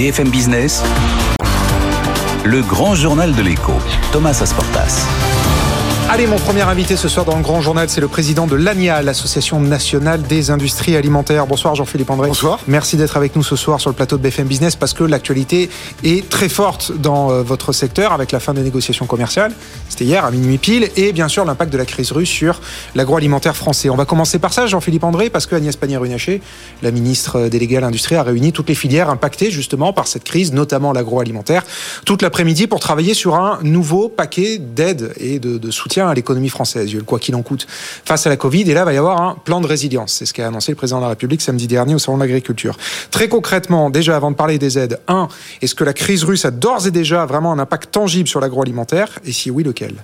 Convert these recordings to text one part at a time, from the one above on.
BFM Business, le grand journal de l'écho, Thomas Asportas. Allez, mon premier invité ce soir dans le Grand Journal, c'est le président de l'ANIA, l'Association nationale des industries alimentaires. Bonsoir Jean-Philippe André. Bonsoir. Merci d'être avec nous ce soir sur le plateau de BFM Business parce que l'actualité est très forte dans euh, votre secteur avec la fin des négociations commerciales. C'était hier à minuit pile et bien sûr l'impact de la crise russe sur l'agroalimentaire français. On va commencer par ça, Jean-Philippe André, parce que Agnès Pannier-Runacher, la ministre déléguée à l'industrie, a réuni toutes les filières impactées justement par cette crise, notamment l'agroalimentaire, toute l'après-midi pour travailler sur un nouveau paquet d'aides et de, de soutien à l'économie française. Il quoi qu'il en coûte face à la Covid. Et là, il va y avoir un plan de résilience. C'est ce qu'a annoncé le président de la République samedi dernier au Salon de l'Agriculture. Très concrètement, déjà avant de parler des aides, un, est-ce que la crise russe a d'ores et déjà vraiment un impact tangible sur l'agroalimentaire? Et si oui, lequel?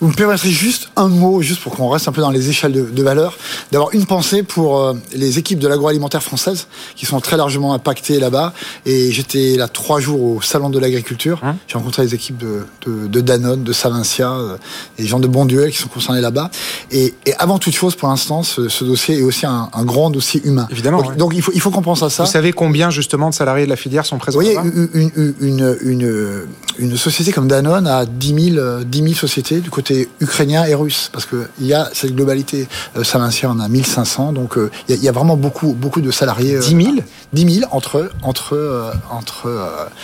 Vous me permettrez juste un mot, juste pour qu'on reste un peu dans les échelles de, de valeur, d'avoir une pensée pour euh, les équipes de l'agroalimentaire française qui sont très largement impactées là-bas. Et j'étais là trois jours au Salon de l'Agriculture. Hein? J'ai rencontré les équipes de, de, de Danone, de Savincia, euh, les gens de Bonduel qui sont concernés là-bas. Et, et avant toute chose, pour l'instant, ce, ce dossier est aussi un, un grand dossier humain. Évidemment, Donc, ouais. donc il faut, il faut qu'on pense à ça. Vous savez combien justement de salariés de la filière sont présents Vous voyez, une, une, une, une, une société comme Danone a 10 000, euh, 10 000 sociétés du côté ukrainien et russe, parce qu'il y a cette globalité. Euh, Savincia en a 1500, donc euh, il y, a- il y a vraiment beaucoup, beaucoup de salariés. euh, 10 000 10 000 entre, entre, euh, entre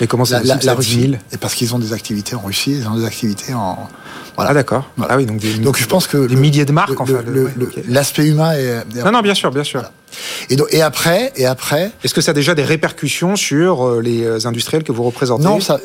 Mais comment c'est la, la, la ça, 10 000 Russie. Et parce qu'ils ont des activités en Russie, ils ont des activités en. Voilà. Ah d'accord. Voilà. Ah oui, donc des, Donc je pense que des le- milliers de marques. enfin, ouais, l'aspect humain est. Non, non, bien sûr, bien sûr. Et, donc, et après, et après, Est-ce que ça a déjà des répercussions sur euh, les euh, industriels que vous représentez? Non, ça,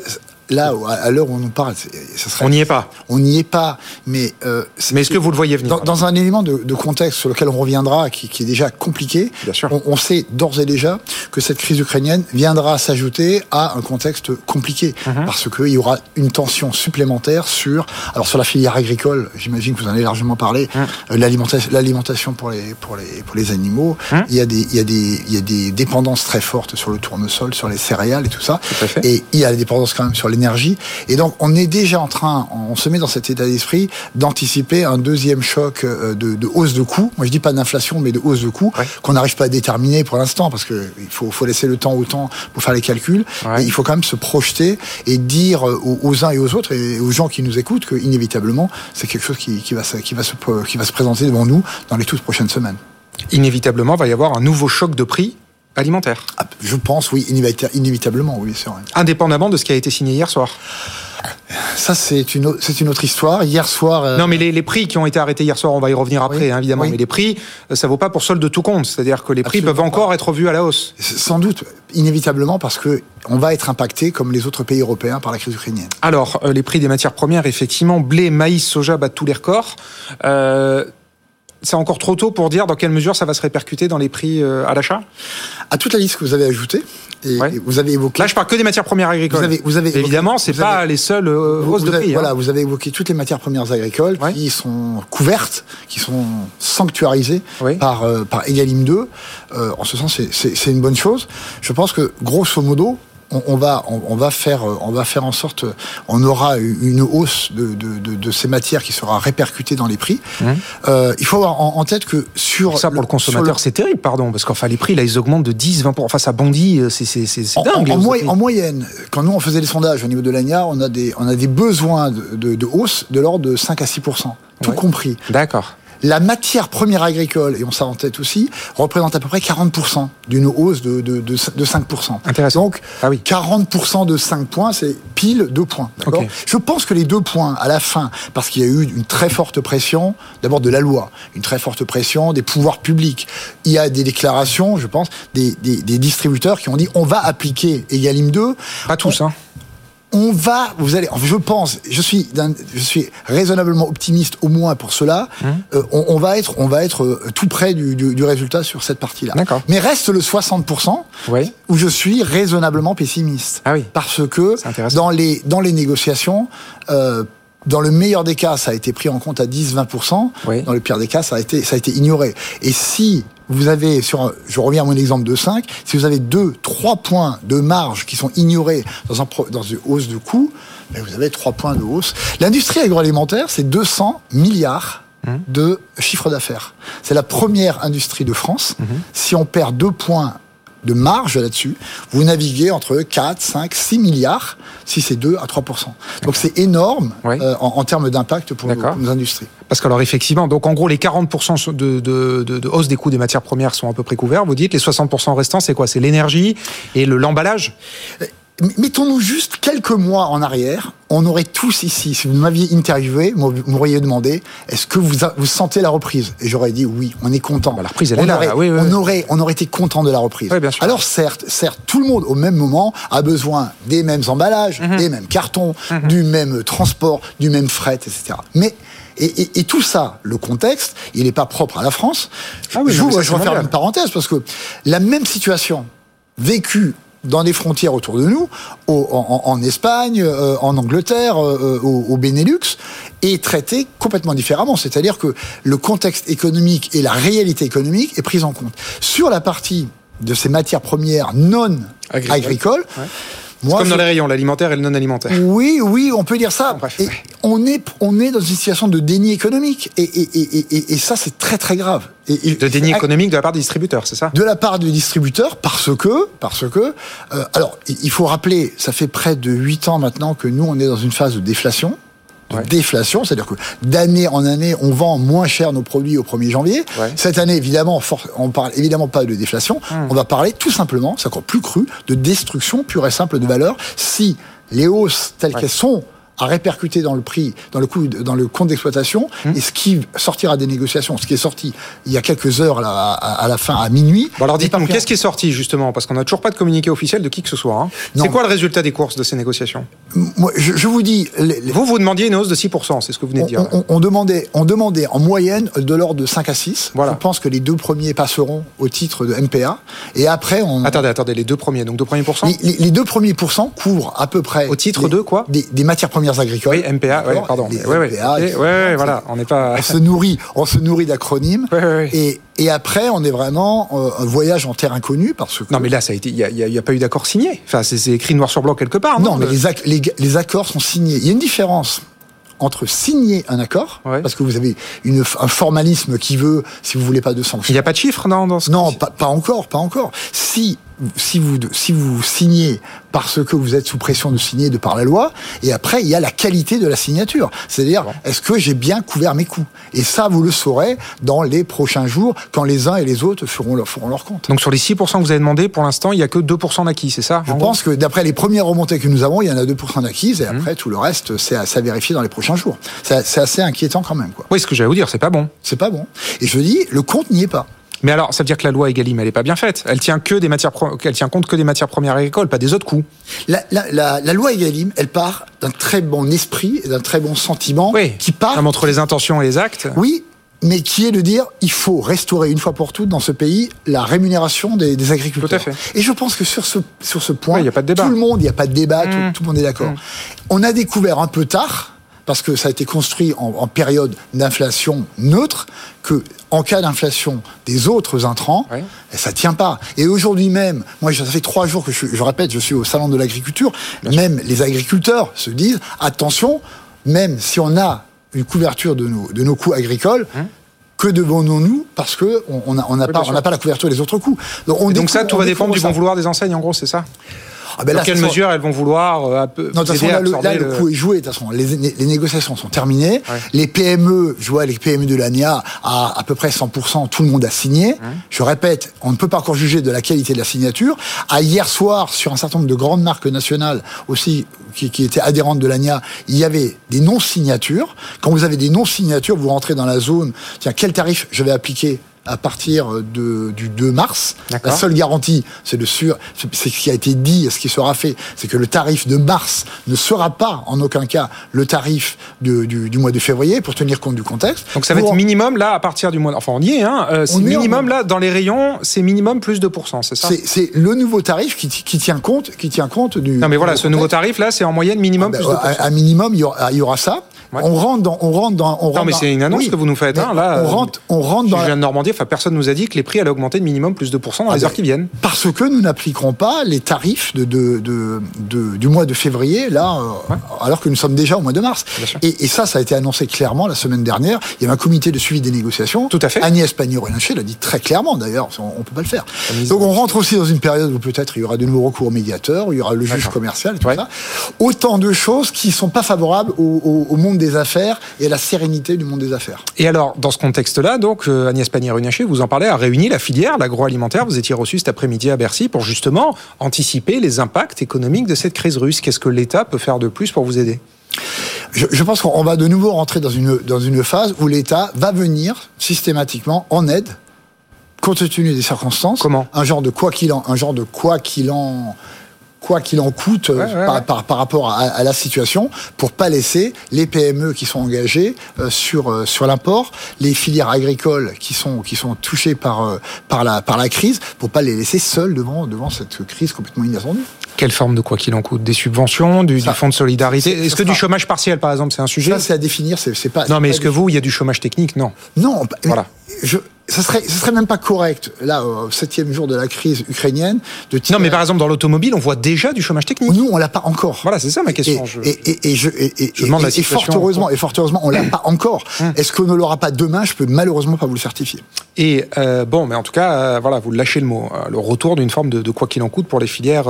là, à l'heure où on nous parle, ça serait. On n'y est pas. On n'y est pas, mais. euh, c'est- Mais est-ce que vous le voyez venir dans, dans un élément de, de contexte sur lequel on reviendra, qui, qui est déjà compliqué, Bien sûr. On, on sait d'ores et déjà que cette crise ukrainienne viendra s'ajouter à un contexte compliqué, Mhm. parce qu'il y aura une tension supplémentaire sur, alors sur la filière agricole, j'imagine que vous en avez largement parlé, Mhm. euh, l'alimentation, pour les pour les pour les animaux. Mhm. Il y a des il y a des il y a des dépendances très fortes sur le tournesol, sur les céréales et tout ça. Tout. Et il y a des dépendances quand même sur l'énergie. Et donc, on est déjà en train, on se met dans cet état d'esprit d'anticiper un deuxième choc euh, de, de hausse de coûts. Moi, je dis pas d'inflation, mais de hausse de coûts Ouais. qu'on n'arrive pas à déterminer pour l'instant parce que il faut, faut laisser le temps au temps pour faire les calculs. Ouais. Et il faut quand même se projeter et dire euh, aux, aux uns et aux autres et aux gens qui nous écoutent que inévitablement, c'est quelque chose qui, qui va se, qui va se, qui va se présenter devant nous dans les toutes prochaines semaines. Inévitablement, va y avoir un nouveau choc de prix alimentaire, Ah, Je pense, oui, inévita- inévitablement, oui, c'est vrai. indépendamment de ce qui a été signé hier soir. Ça, c'est une, au- c'est une autre histoire. Hier soir. euh, Non, mais les, les prix qui ont été arrêtés hier soir, on va y revenir après, Oui, hein, évidemment. oui. Mais les prix, euh, ça vaut pas pour solde de tout compte. C'est-à-dire que les prix peuvent encore être revus à la hausse. Sans doute, inévitablement, parce que on va être impacté, comme les autres pays européens, par la crise ukrainienne. Alors, euh, les prix des matières premières, effectivement, blé, maïs, soja battent tous les records. Euh, c'est encore trop tôt pour dire dans quelle mesure ça va se répercuter dans les prix euh, à l'achat À toute la liste que vous avez ajoutée, et, Ouais. et vous avez évoqué. Là, je parle que des matières premières agricoles. Vous avez- vous avez Évidemment, c'est pas avez- les seules euh, hausses de avez, prix. hein. voilà, vous avez évoqué toutes les matières premières agricoles Ouais. qui sont couvertes, qui sont sanctuarisées par, euh, par Egalim 2. Euh, en ce sens, c'est une bonne chose. Je pense que, grosso modo, on, on va, on, on va faire, euh, on va faire en sorte, euh, on aura une hausse de, de, de, de ces matières qui sera répercutée dans les prix. Euh, il faut avoir en, en tête que sur Ça, pour le consommateur, le- c'est terrible, pardon, parce qu'enfin, les prix, là, ils augmentent de 10, 20%. Enfin, ça bondit, euh, c'est c'est- c'est- dingue. en- en moy- moyenne, quand nous on faisait les sondages au niveau de l'ANIA, on a des, on a des besoins de, hausse de l'ordre de 5 à 6% tout Ouais. compris. D'accord. La matière première agricole, et on s'en en tête aussi, représente à peu près 40% d'une hausse de, de, de, de 5%. Intéressant. Donc, Ah oui. 40% de 5 points, c'est pile 2 points. Je pense que les deux points, à la fin, parce qu'il y a eu une très forte pression, d'abord de la loi, une très forte pression des pouvoirs publics. Il y a des déclarations, je pense, des, des, des distributeurs qui ont dit on va appliquer Egalim 2. Pas tous, hein. On va, vous allez, je pense, je suis, je suis raisonnablement optimiste au moins pour cela. Hum. Euh, on, on va être, on va être euh, tout près du, du, du résultat sur cette partie-là. D'accord. Mais reste le 60% Oui. où je suis raisonnablement pessimiste. Ah oui. Parce que dans les dans les négociations. Euh, dans le meilleur des cas, ça a été pris en compte à 10-20%. Oui. Dans le pire des cas, ça a été, ça a été ignoré. Et si vous avez, sur, je reviens à mon exemple de 5, si vous avez 2, 3 points de marge qui sont ignorés dans, un, pro- dans une hausse de coûts, ben vous avez 3 points de hausse. L'industrie agroalimentaire, c'est 200 milliards de chiffre d'affaires. C'est la première industrie de France. Si on perd 2 points de marge là-dessus, vous naviguez entre 4, 5, 6 milliards, si c'est 2 à 3% Donc c'est énorme Oui. euh, en, en termes d'impact pour pour nos industries. Parce que alors effectivement, donc en gros les 40% de, de, de, de hausse des coûts des matières premières sont à peu près couverts. Vous dites les 60% restants, c'est quoi? C'est l'énergie et le l'emballage? M- Mettons-nous juste quelques mois en arrière, on aurait tous ici, si vous m'aviez interviewé, m'au- m'auriez demandé, est-ce que vous, a- vous sentez la reprise? Et j'aurais dit oui, on est content. Bah, la reprise, elle on est là, aurait, là. Oui, oui, on oui. aurait, on aurait été content de la reprise. Oui, bien sûr. Alors certes, certes, tout le monde au même moment a besoin des mêmes emballages, Mhm. des mêmes cartons, du même transport, du même fret, etc. Mais et, et- et tout ça, le contexte, il n'est pas propre à la France. Ah oui, je non, vous- je vais faire une parenthèse parce que la même situation vécue dans des frontières autour de nous, au- en, Espagne, euh, en Angleterre, euh, euh, au, au Benelux, est traitée complètement différemment. C'est-à-dire que le contexte économique et la réalité économique est prise en compte. Sur la partie de ces matières premières non Agricole. agricoles, Ouais. Moi, Comme dans les rayons, l'alimentaire et le non alimentaire. oui, oui, on peut dire ça. Bref, et ouais. on est, on est dans une situation de déni économique, et, et, et, et, et ça, c'est très très grave. De déni économique de la part des distributeurs, c'est ça? De la part du distributeur parce que parce que euh, alors il il faut rappeler ça fait près de 8 ans maintenant que nous on est dans une phase de déflation de Ouais. déflation, c'est-à-dire que d'année en année, on vend moins cher nos produits au 1er janvier. Ouais. Cette année, évidemment, on parle évidemment pas de déflation. On va parler tout simplement, c'est encore plus cru, de destruction pure et simple de valeur. Si les hausses telles Ouais. qu'elles sont à répercuter dans le prix, dans le coût, dans le compte d'exploitation, Hum. et ce qui sortira des négociations, ce qui est sorti il y a quelques heures là, à, à la fin, à minuit. Bon alors dites-nous, qu'est-ce qui est sorti justement? Parce qu'on n'a toujours pas de communiqué officiel de qui que ce soit. hein. C'est quoi le résultat des courses de ces négociations? Moi, je, je vous dis, les- les- Vous, vous demandiez une hausse de 6%, c'est ce que vous venez de dire. on- on demandait, on demandait en moyenne de l'ordre de 5 à 6. Voilà. Je pense que les deux premiers passeront au titre de MPA. Et après, on. Attendez, attendez, les deux premiers, donc deux premiers pourcents Les, les- deux premiers pourcents couvrent à peu près. Au titre de quoi? des, des matières premières agricoles. Oui, MPA, ouais, pardon. Les Ouais, ouais, MPA, ouais, ouais, voilà, on n'est pas. On se nourrit, on se nourrit d'acronymes. Et, et après, on est vraiment euh, un voyage en terre inconnue parce que. Non, mais là, ça a été, il y a, il il pas eu d'accord signé. Enfin, c'est écrit noir sur blanc quelque part. Non, Non, mais Le- les, ac- les, les accords sont signés. Il y a une différence entre signer un accord, Ouais. parce que vous avez une, un formalisme qui veut, si vous voulez pas de il sanctions. n'y a pas de chiffre non, dans ce Non, pas, pas encore, pas encore. Si si vous si vous signez parce que vous êtes sous pression de signer de par la loi, et après il y a la qualité de la signature, c'est-à-dire est-ce que j'ai bien couvert mes coûts? Et ça, vous le saurez dans les prochains jours, quand les uns et les autres feront leur feront leur compte. Donc sur les 6% que vous avez demandé, pour l'instant, il n'y a que 2% d'acquis, c'est ça Je pense que d'après les premières remontées que nous avons, il y en a 2% d'acquises, et après tout le reste, c'est à, à vérifier dans les prochains jours. C'est c'est assez inquiétant quand même, quoi. Oui, ce que j'allais vous dire, c'est pas bon. C'est pas bon. Et je dis, le compte n'y est pas. Mais alors, ça veut dire que la loi Egalim, elle est pas bien faite. Elle tient que des matières, elle tient compte que des matières premières agricoles, pas des autres coûts. La, la, la, la loi Egalim, elle part d'un très bon esprit et d'un très bon sentiment Oui. qui part, Comme entre les intentions et les actes. oui, mais qui est de dire il faut restaurer une fois pour toutes dans ce pays la rémunération des, des agriculteurs. Tout à fait. Et je pense que sur ce, sur ce point, Oui, il y a pas de débat. tout le monde, il n'y a pas de débat, tout- Mmh. tout, le monde est d'accord. On a découvert un peu tard, parce que ça a été construit en, en période d'inflation neutre, que en cas d'inflation des autres intrants, Oui. et ça tient pas. Et aujourd'hui même, moi, ça fait trois jours que je, je répète, je suis au salon de l'agriculture. Même les agriculteurs se disent attention, même si on a une couverture de nos, de nos coûts agricoles. Que devons-nous parce que on n'a on Hein Oui, pas on la couverture des autres coûts. on donc ça, tout va dépendre du bon vouloir des enseignes, en gros, c'est ça? Ah ben Dans quelle sont- mesure elles vont vouloir euh, un peu non, de toute façon, là, le, là, le le- coup est joué. De toute façon, les, les négociations sont terminées. Ouais. Les PME, je vois les PME de l'ANIA à à peu près 100%, tout le monde a signé. Je répète, on ne peut pas encore juger de la qualité de la signature. À hier soir, sur un certain nombre de grandes marques nationales aussi, qui, qui étaient adhérentes de l'ANIA, il y avait des non-signatures. Quand vous avez des non-signatures, vous rentrez dans la zone, tiens, quel tarif je vais appliquer à partir de, du 2 mars. La seule garantie, c'est c'est ce qui a été dit, ce qui sera fait, c'est que le tarif de mars ne sera pas en aucun cas le tarif de- du, du mois de février pour tenir compte du contexte. Donc ça va être minimum là à partir du mois. Enfin, on y est, hein. euh, c'est en- minimum là dans les rayons, c'est minimum plus 2%, c'est ça c'est, le nouveau tarif qui, qui tient compte, qui tient compte du. Non, mais voilà, ce nouveau tarif là, c'est en moyenne minimum Ben, plus 2%. à, à minimum, il y, aura, il y aura ça. On rentre dans, on rentre dans, on non, rentre mais dans- c'est une annonce Oui, que vous nous faites. mais hein, là, on rentre, on rentre je dans. la- viens de Normandie. Enfin, personne nous a dit que les prix allaient augmenter de minimum plus de 2% dans Ah les ben, heures qui viennent. Parce que nous n'appliquerons pas les tarifs de, de, de- de- du mois de février, là, euh, alors que nous sommes déjà au mois de mars. Et, et ça, ça a été annoncé clairement la semaine dernière. Il y avait un comité de suivi des négociations. Tout à fait. Agnès Pannier-Runacher l'a dit très clairement, d'ailleurs, on ne peut pas le faire. Donc on rentre aussi dans une période où peut-être il y aura de nouveaux recours au médiateur, où il y aura le juge commercial et tout Ouais. ça. Autant de choses qui sont pas favorables au, au- au monde des affaires et à la sérénité du monde des affaires. Et alors, dans ce contexte-là, donc euh, Agnès Pannier-Runacher, vous en parlez, a réuni la filière, l'agroalimentaire. Vous étiez reçu cet après-midi à Bercy pour justement anticiper les impacts économiques de cette crise russe. Qu'est-ce que l'État peut faire de plus pour vous aider? Je, je pense qu'on va de nouveau rentrer dans une, dans une phase où l'État va venir systématiquement en aide, compte tenu des circonstances. Comment? Un genre de quoi qu'il en, un genre de quoi qu'il en, quoi qu'il en coûte euh, Ouais, ouais, par, ouais. par- par rapport à, à la situation, pour pas laisser les PME qui sont engagées euh, sur euh, sur l'import, les filières agricoles qui sont qui sont touchées par euh, par la par la crise, pour pas les laisser seuls devant devant cette crise complètement inattendue. Quelle forme de quoi qu'il en coûte? Des subventions, du, Ça- du fonds de solidarité? Est-ce que du chômage partiel, par exemple, c'est un sujet? Ça, c'est à définir. C'est pas. Non, mais est-ce que vous, il y a du chômage technique? Non. Non, bah, Voilà. Je, ça serait, ça serait même pas correct, là, au septième jour de la crise ukrainienne, de tirer- Non, mais par exemple, dans l'automobile, on voit déjà du chômage technique. Nous, on l'a pas encore. Voilà, c'est ça ma question. Et, Je- et, et, je, et, Je demande la et- et fort heureusement, et fort heureusement, on l'a pas encore. Est-ce qu'on ne l'aura pas demain? Je peux malheureusement pas vous le certifier. Et euh, bon, mais en tout cas, euh, voilà, vous lâchez le mot. euh, le retour d'une forme de, de quoi qu'il en coûte pour les filières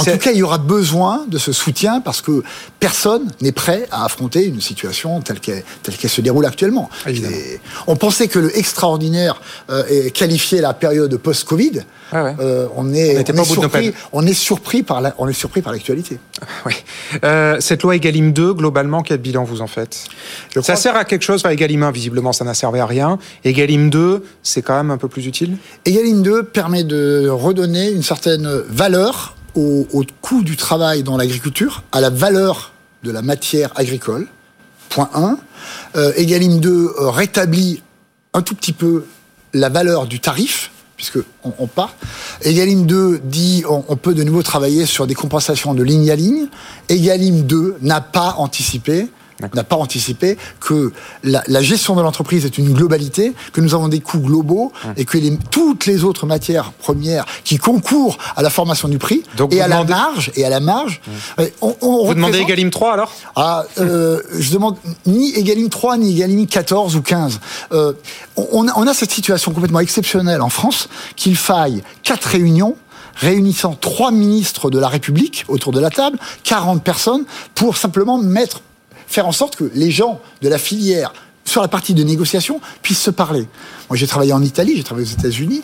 En tout cas, il y aura besoin de ce soutien parce que personne n'est prêt à affronter une situation telle qu'elle se déroule actuellement. On pensait que le extraordinaire euh, qualifié la période post-Covid. Ouais. Euh, on est, on surpris, on est surpris par la, on est surpris par l'actualité. Oui. Euh, cette loi Egalim 2, globalement, quel bilan vous en faites? Je Ça sert à quelque chose Enfin, Egalim 1, visiblement, ça n'a servi à rien. Egalim 2, c'est quand même un peu plus utile? Egalim 2 permet de redonner une certaine valeur au, coût du travail dans l'agriculture, à la valeur de la matière agricole. Point 1. Euh, Egalim 2 euh, rétablit un tout petit peu la valeur du tarif, puisque on, part. Egalim 2 dit on, on peut de nouveau travailler sur des compensations de ligne à ligne. Egalim 2 n'a pas anticipé n'a pas anticipé que la, la gestion de l'entreprise est une globalité, que nous avons des coûts globaux Hum. et que les, toutes les autres matières premières qui concourent à la formation du prix Donc et à demandez- Hum. la marge et à la marge, euh, on, on Vous demandez Egalim 3 alors? Ah, euh, je demande ni Egalim 3 ni Egalim 14 ou 15. Euh, on, a, on a cette situation complètement exceptionnelle en France qu'il faille quatre réunions réunissant trois ministres de la République autour de la table, 40 personnes, pour simplement mettre, faire en sorte que les gens de la filière sur la partie de négociation puissent se parler. Moi, j'ai travaillé en Italie, j'ai travaillé aux États-Unis.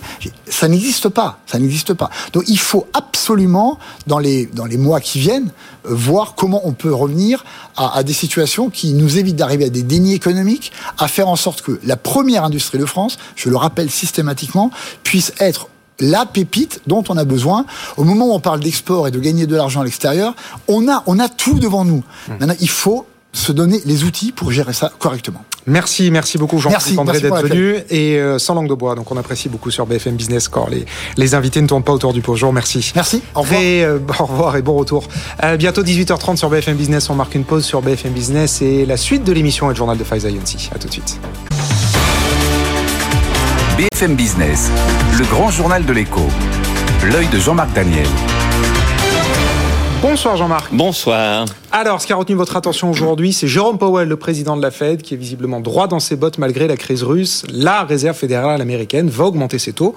Ça n'existe pas. Ça n'existe pas. Donc, il faut absolument, dans les, dans les mois qui viennent, euh, voir comment on peut revenir à, à des situations qui nous évitent d'arriver à des dénis économiques, à faire en sorte que la première industrie de France, je le rappelle systématiquement, puisse être la pépite dont on a besoin. Au moment où on parle d'export et de gagner de l'argent à l'extérieur, on a, on a tout devant nous. Maintenant, il faut se donner les outils pour gérer ça correctement. Merci, merci beaucoup Merci, Jean-Philippe André merci d'être venu et euh, sans langue de bois. Donc on apprécie beaucoup sur BFM Business Core. Les, les invités ne tournent pas autour du pot. Je vous remercie. Merci, au revoir. Très, euh, au revoir et bon retour. Euh, bientôt 18h30 sur BFM Business. On marque une pause sur BFM Business et la suite de l'émission est le journal de Faiza Younsi. À tout de suite. BFM Business, le grand journal de l'écho. L'œil de Jean-Marc Daniel. Bonsoir Jean-Marc. Bonsoir. Alors, ce qui a retenu votre attention aujourd'hui, c'est Jérôme Powell, le président de la Fed, qui est visiblement droit dans ses bottes malgré la crise russe. La réserve fédérale américaine va augmenter ses taux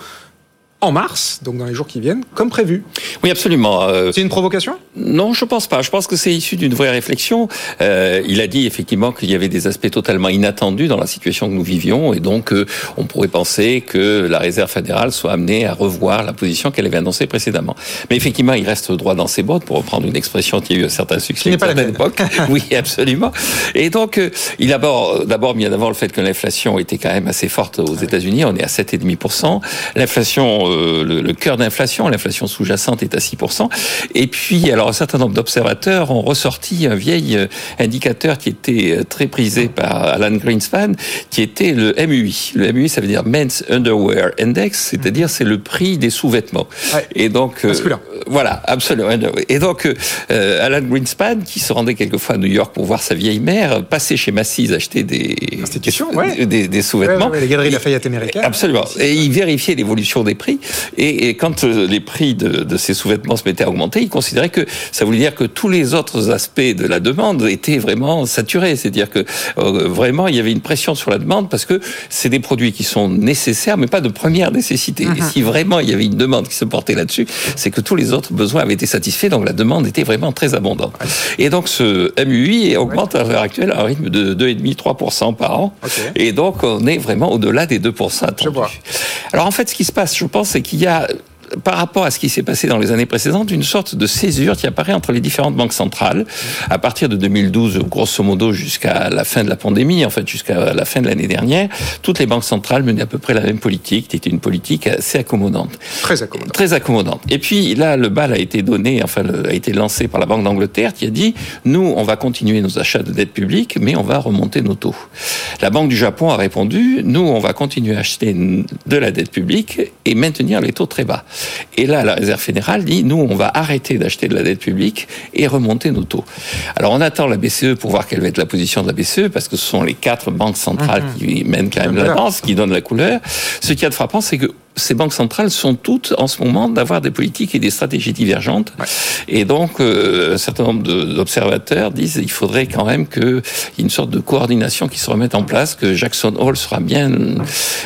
en mars, donc dans les jours qui viennent, comme prévu. Oui, absolument. Euh, C'est une provocation? Non, je pense pas. Je pense que c'est issu d'une vraie réflexion. Euh, il a dit effectivement qu'il y avait des aspects totalement inattendus dans la situation que nous vivions, et donc euh, on pourrait penser que la Réserve fédérale soit amenée à revoir la position qu'elle avait annoncée précédemment. Mais effectivement, il reste droit dans ses bottes, pour reprendre une expression qui a eu un certain succès à certaine époque. Oui, absolument. Et donc, euh, il a d'abord, d'abord mis en avant le fait que l'inflation était quand même assez forte aux États-Unis. On est à 7,5%. L'inflation, euh, le, le cœur d'inflation, l'inflation sous-jacente est à 6%. Et puis, alors, un certain nombre d'observateurs ont ressorti un vieil euh, indicateur qui était euh, très prisé par Alan Greenspan, qui était le MUI. Le MUI, ça veut dire Men's Underwear Index, c'est-à-dire c'est le prix des sous-vêtements. Ouais. Et donc, euh, voilà, absolument. Et donc, euh, Alan Greenspan, qui se rendait quelquefois à New York pour voir sa vieille mère, passait chez Macy's acheter des, des, des, des sous-vêtements. les galeries Lafayette américaines. Absolument. Et il vérifiait l'évolution des prix. Et, et quand euh, les prix de, de ces sous-vêtements se mettaient à augmenter, il considérait que ça voulait dire que tous les autres aspects de la demande étaient vraiment saturés. C'est-à-dire que euh, vraiment, il y avait une pression sur la demande parce que c'est des produits qui sont nécessaires, mais pas de première nécessité. Et Mhm. si vraiment il y avait une demande qui se portait là-dessus, c'est que tous les autres besoins avaient été satisfaits, donc la demande était vraiment très abondante. Et donc ce MUI augmente à l'heure actuelle à un rythme de 2,5-3% par an. Et donc on est vraiment au-delà des 2% attendus. Alors en fait, ce qui se passe, je pense, c'est qu'il y a par rapport à ce qui s'est passé dans les années précédentes, une sorte de césure qui apparaît entre les différentes banques centrales. À partir de 2012, grosso modo, jusqu'à la fin de la pandémie, en fait, jusqu'à la fin de l'année dernière, toutes les banques centrales menaient à peu près la même politique, qui était une politique assez accommodante. Très accommodant. Très accommodante. Et puis là, le bal a été donné, enfin, a été lancé par la Banque d'Angleterre qui a dit, nous, on va continuer nos achats de dette publique, mais on va remonter nos taux. La Banque du Japon a répondu, nous, on va continuer à acheter de la dette publique et maintenir les taux très bas. Et là, la Réserve fédérale dit, nous, on va arrêter d'acheter de la dette publique et remonter nos taux. Alors, on attend la BCE pour voir quelle va être la position de la BCE, parce que ce sont les quatre banques centrales qui mènent quand même la danse, qui donnent la couleur. Ce qui est de frappant, c'est que ces banques centrales sont toutes en ce moment d'avoir des politiques et des stratégies divergentes. Et donc, euh, un certain nombre d'observateurs disent qu'il faudrait quand même qu'il y ait une sorte de coordination qui se remette en place, que Jackson Hole sera bien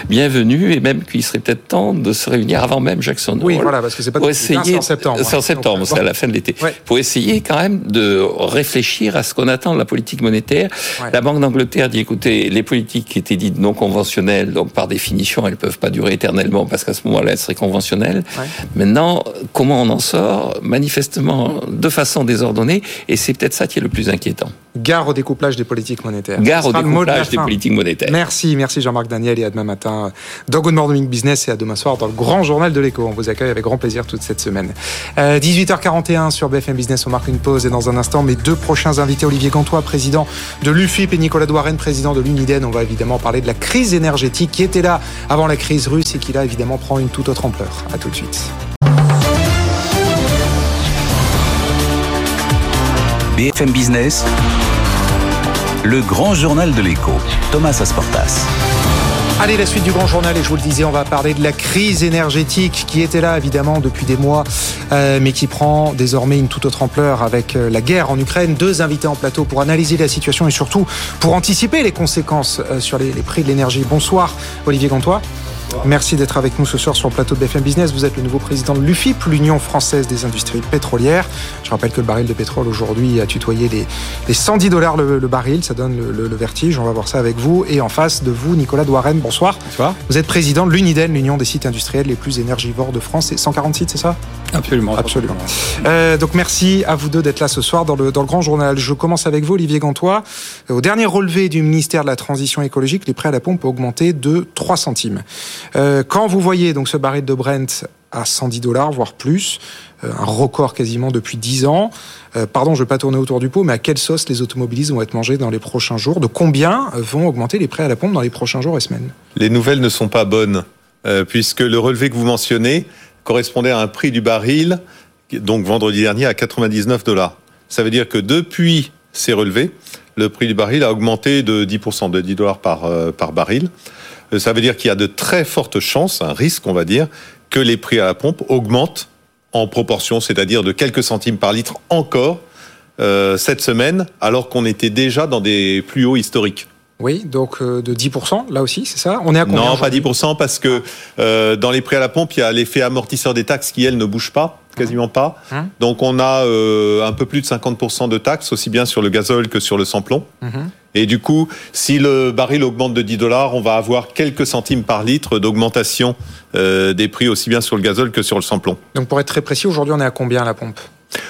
bienvenu et même qu'il serait peut-être temps de se réunir avant même Jackson Oui, Hole. voilà, parce que c'est pas pour hein, essayer, c'est en septembre, C'est en hein. septembre, c'est à la fin de l'été. Ouais. Pour essayer quand même de réfléchir à ce qu'on attend de la politique monétaire. Ouais. La Banque d'Angleterre dit, écoutez, les politiques qui étaient dites non conventionnelles, donc par définition, elles peuvent pas durer éternellement parce qu'à ce moment-là, elles seraient conventionnelles. Ouais. Maintenant, comment on en sort? Manifestement, de façon désordonnée, et c'est peut-être ça qui est le plus inquiétant. Gare au découplage des politiques monétaires. Gare au de découplage des politiques monétaires. Merci, merci Jean-Marc Daniel et à demain matin dans Good Morning Business et à demain soir dans le grand journal de l'écho. On vous accueille avec grand plaisir toute cette semaine. Euh, 18h41 sur BFM Business, on marque une pause et dans un instant mes deux prochains invités, Olivier Gantois, président de l'UFIP et Nicolas Douarenne, président de l'Uniden. On va évidemment parler de la crise énergétique qui était là avant la crise russe et qui là évidemment prend une toute autre ampleur. À tout de suite. BFM Business, le grand journal de l'écho, Thomas Asportas. Allez, la suite du grand journal, et je vous le disais, on va parler de la crise énergétique qui était là évidemment depuis des mois, euh, mais qui prend désormais une toute autre ampleur avec euh, la guerre en Ukraine. Deux invités en plateau pour analyser la situation et surtout pour anticiper les conséquences euh, sur les, les prix de l'énergie. Bonsoir, Olivier Gantois. Merci d'être avec nous ce soir sur le plateau de BFM Business. Vous êtes le nouveau président de l'UFIP, l'Union française des industries pétrolières. Je rappelle que le baril de pétrole aujourd'hui a tutoyé les, les 110 dollars le, le baril. Ça donne le, le- le vertige. On va voir ça avec vous. Et en face de vous, Nicolas Douarenne. Bonsoir. Bonsoir. Vous êtes président de l'Uniden, l'Union des sites industriels les plus énergivores de France. C'est 140 sites, c'est ça? Absolument. Absolument. Euh, donc merci à vous deux d'être là ce soir dans le, dans le grand journal. Je commence avec vous, Olivier Gantois. Au dernier relevé du ministère de la Transition écologique, les prêts à la pompe ont augmenté de 3 centimes. Euh, quand vous voyez donc ce baril de Brent à 110 dollars, voire plus, euh, un record quasiment depuis 10 ans, euh, pardon, je ne vais pas tourner autour du pot, mais à quelle sauce les automobilistes vont être mangés dans les prochains jours? De combien vont augmenter les prêts à la pompe dans les prochains jours et semaines? Les nouvelles ne sont pas bonnes, puisque le relevé que vous mentionnez correspondait à un prix du baril, donc vendredi dernier, à 99 dollars. Ça veut dire que depuis ces relevés, le prix du baril a augmenté de 10%, de 10 dollars par baril. Euh, Ça veut dire qu'il y a de très fortes chances, un risque, on va dire, que les prix à la pompe augmentent en proportion, c'est-à-dire de quelques centimes par litre encore euh, cette semaine, alors qu'on était déjà dans des plus hauts historiques. Oui, donc euh, de 10%, là aussi, c'est ça? On est à combien Non, pas aujourd'hui? 10%, parce que euh, dans les prix à la pompe, il y a l'effet amortisseur des taxes qui, elles, ne bougent pas, quasiment pas. Hein Donc on a euh, un peu plus de 50% de taxes, aussi bien sur le gazole que sur le samplon. Mhm. Et du coup, si le baril augmente de 10 dollars, on va avoir quelques centimes par litre d'augmentation euh, des prix, aussi bien sur le gazole que sur le samplon. Donc pour être très précis, aujourd'hui on est à combien à la pompe?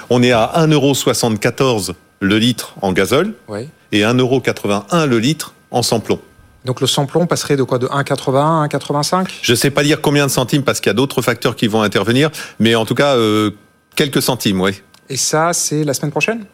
On est à 1,74€ le litre en gazole Oui. et 1,81€ le litre en samplon. Donc le samplon passerait de quoi De 1,81 à 1,85 Je ne sais pas dire combien de centimes parce qu'il y a d'autres facteurs qui vont intervenir, mais en tout cas, euh, quelques centimes, oui. Et ça, c'est la semaine prochaine?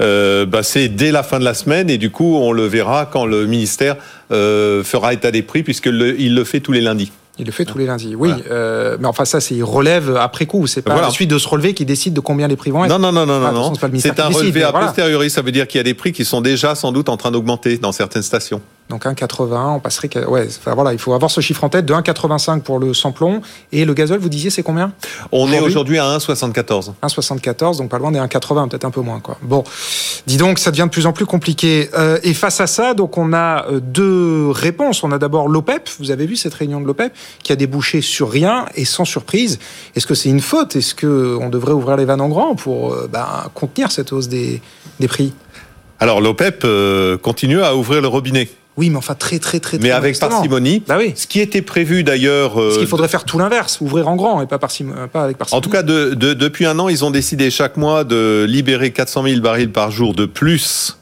Euh, bah, c'est dès la fin de la semaine et du coup, on le verra quand le ministère euh, fera état des prix puisqu'il le, il le fait tous les lundis. Il le fait tous les lundis, oui. Euh, mais enfin, ça, c'est il relève après coup. C'est pas Voilà. la suite de se relever qui décide de combien les prix vont être. Non, non, non, non, Ah, non. façon, c'est un relevé a voilà. posteriori. Ça veut dire qu'il y a des prix qui sont déjà sans doute en train d'augmenter dans certaines stations. Donc 1,80, on passerait. Ouais, enfin, voilà, il faut avoir ce chiffre en tête de 1,85 pour le samplon. Et le gazole, vous disiez, c'est combien? On est Aujourd'hui à 1,74. 1,74, donc pas loin des 1,80, peut-être un peu moins. Quoi. Bon, dis donc, ça devient de plus en plus compliqué. Euh, et face à ça, donc on a euh, deux réponses. On a d'abord l'OPEP. Vous avez vu cette réunion de l'OPEP qui a débouché sur rien et sans surprise. Est-ce que c'est une faute? Est-ce que on devrait ouvrir les vannes en grand pour euh, ben, contenir cette hausse des, des prix? Alors l'OPEP euh, continue à ouvrir le robinet, Oui, mais enfin très très très. mais très avec parcimonie. Bah oui. Ce qui était prévu d'ailleurs. euh, Parce qu'il faudrait faire tout l'inverse, ouvrir en grand et pas, parcimo- pas avec parcimonie. En tout cas, de- de- depuis un an, ils ont décidé chaque mois de libérer 400 000 barils par jour de plus,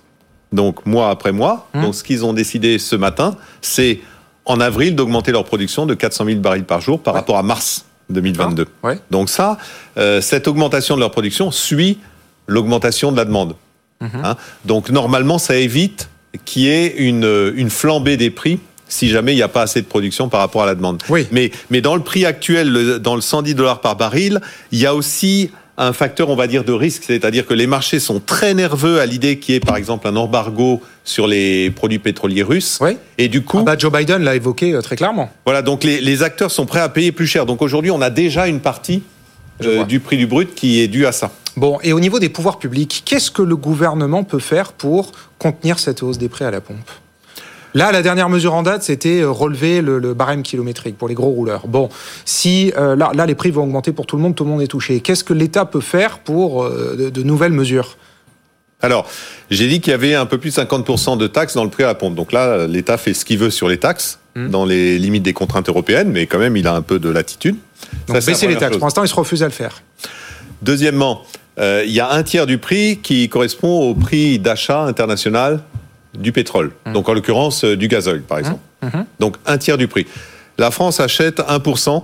donc mois après mois. Mmh. Donc ce qu'ils ont décidé ce matin, c'est en avril d'augmenter leur production de 400 000 barils par jour par Ouais. rapport à mars 2022. Ouais. Donc ça, euh, cette augmentation de leur production suit l'augmentation de la demande. Hein. Donc normalement, ça évite qu'il y ait une, une flambée des prix si jamais il n'y a pas assez de production par rapport à la demande. Oui. Mais, mais dans le prix actuel, le- dans le 110 dollars par baril, il y a aussi un facteur, on va dire, de risque, c'est-à-dire que les marchés sont très nerveux à l'idée qu'il y ait, par exemple, un embargo sur les produits pétroliers russes. Oui. Et du coup, Ah bah, Joe Biden l'a évoqué euh, très clairement. voilà, donc les, les acteurs sont prêts à payer plus cher. Donc aujourd'hui, on a déjà une partie euh, du prix du brut qui est due à ça. Bon, et au niveau des pouvoirs publics, qu'est-ce que le gouvernement peut faire pour contenir cette hausse des prix à la pompe? Là, la dernière mesure en date, c'était euh, relever le, le barème kilométrique pour les gros rouleurs. Bon, si euh, là, là, les prix vont augmenter pour tout le monde, tout le monde est touché. Qu'est-ce que l'État peut faire pour euh, de, de nouvelles mesures? Alors, j'ai dit qu'il y avait un peu plus de 50% de taxes dans le prix à la pompe. Donc là, l'État fait ce qu'il veut sur les taxes, Hmm. dans les limites des contraintes européennes, mais quand même, il a un peu de latitude. Donc Ça, baisser les taxes. chose. Pour l'instant, il se refuse à le faire. Deuxièmement, euh, il y a un tiers du prix qui correspond au prix d'achat international du pétrole. Donc en l'occurrence euh, du gazole, par exemple. Mhm. Donc un tiers du prix. La France achète 1%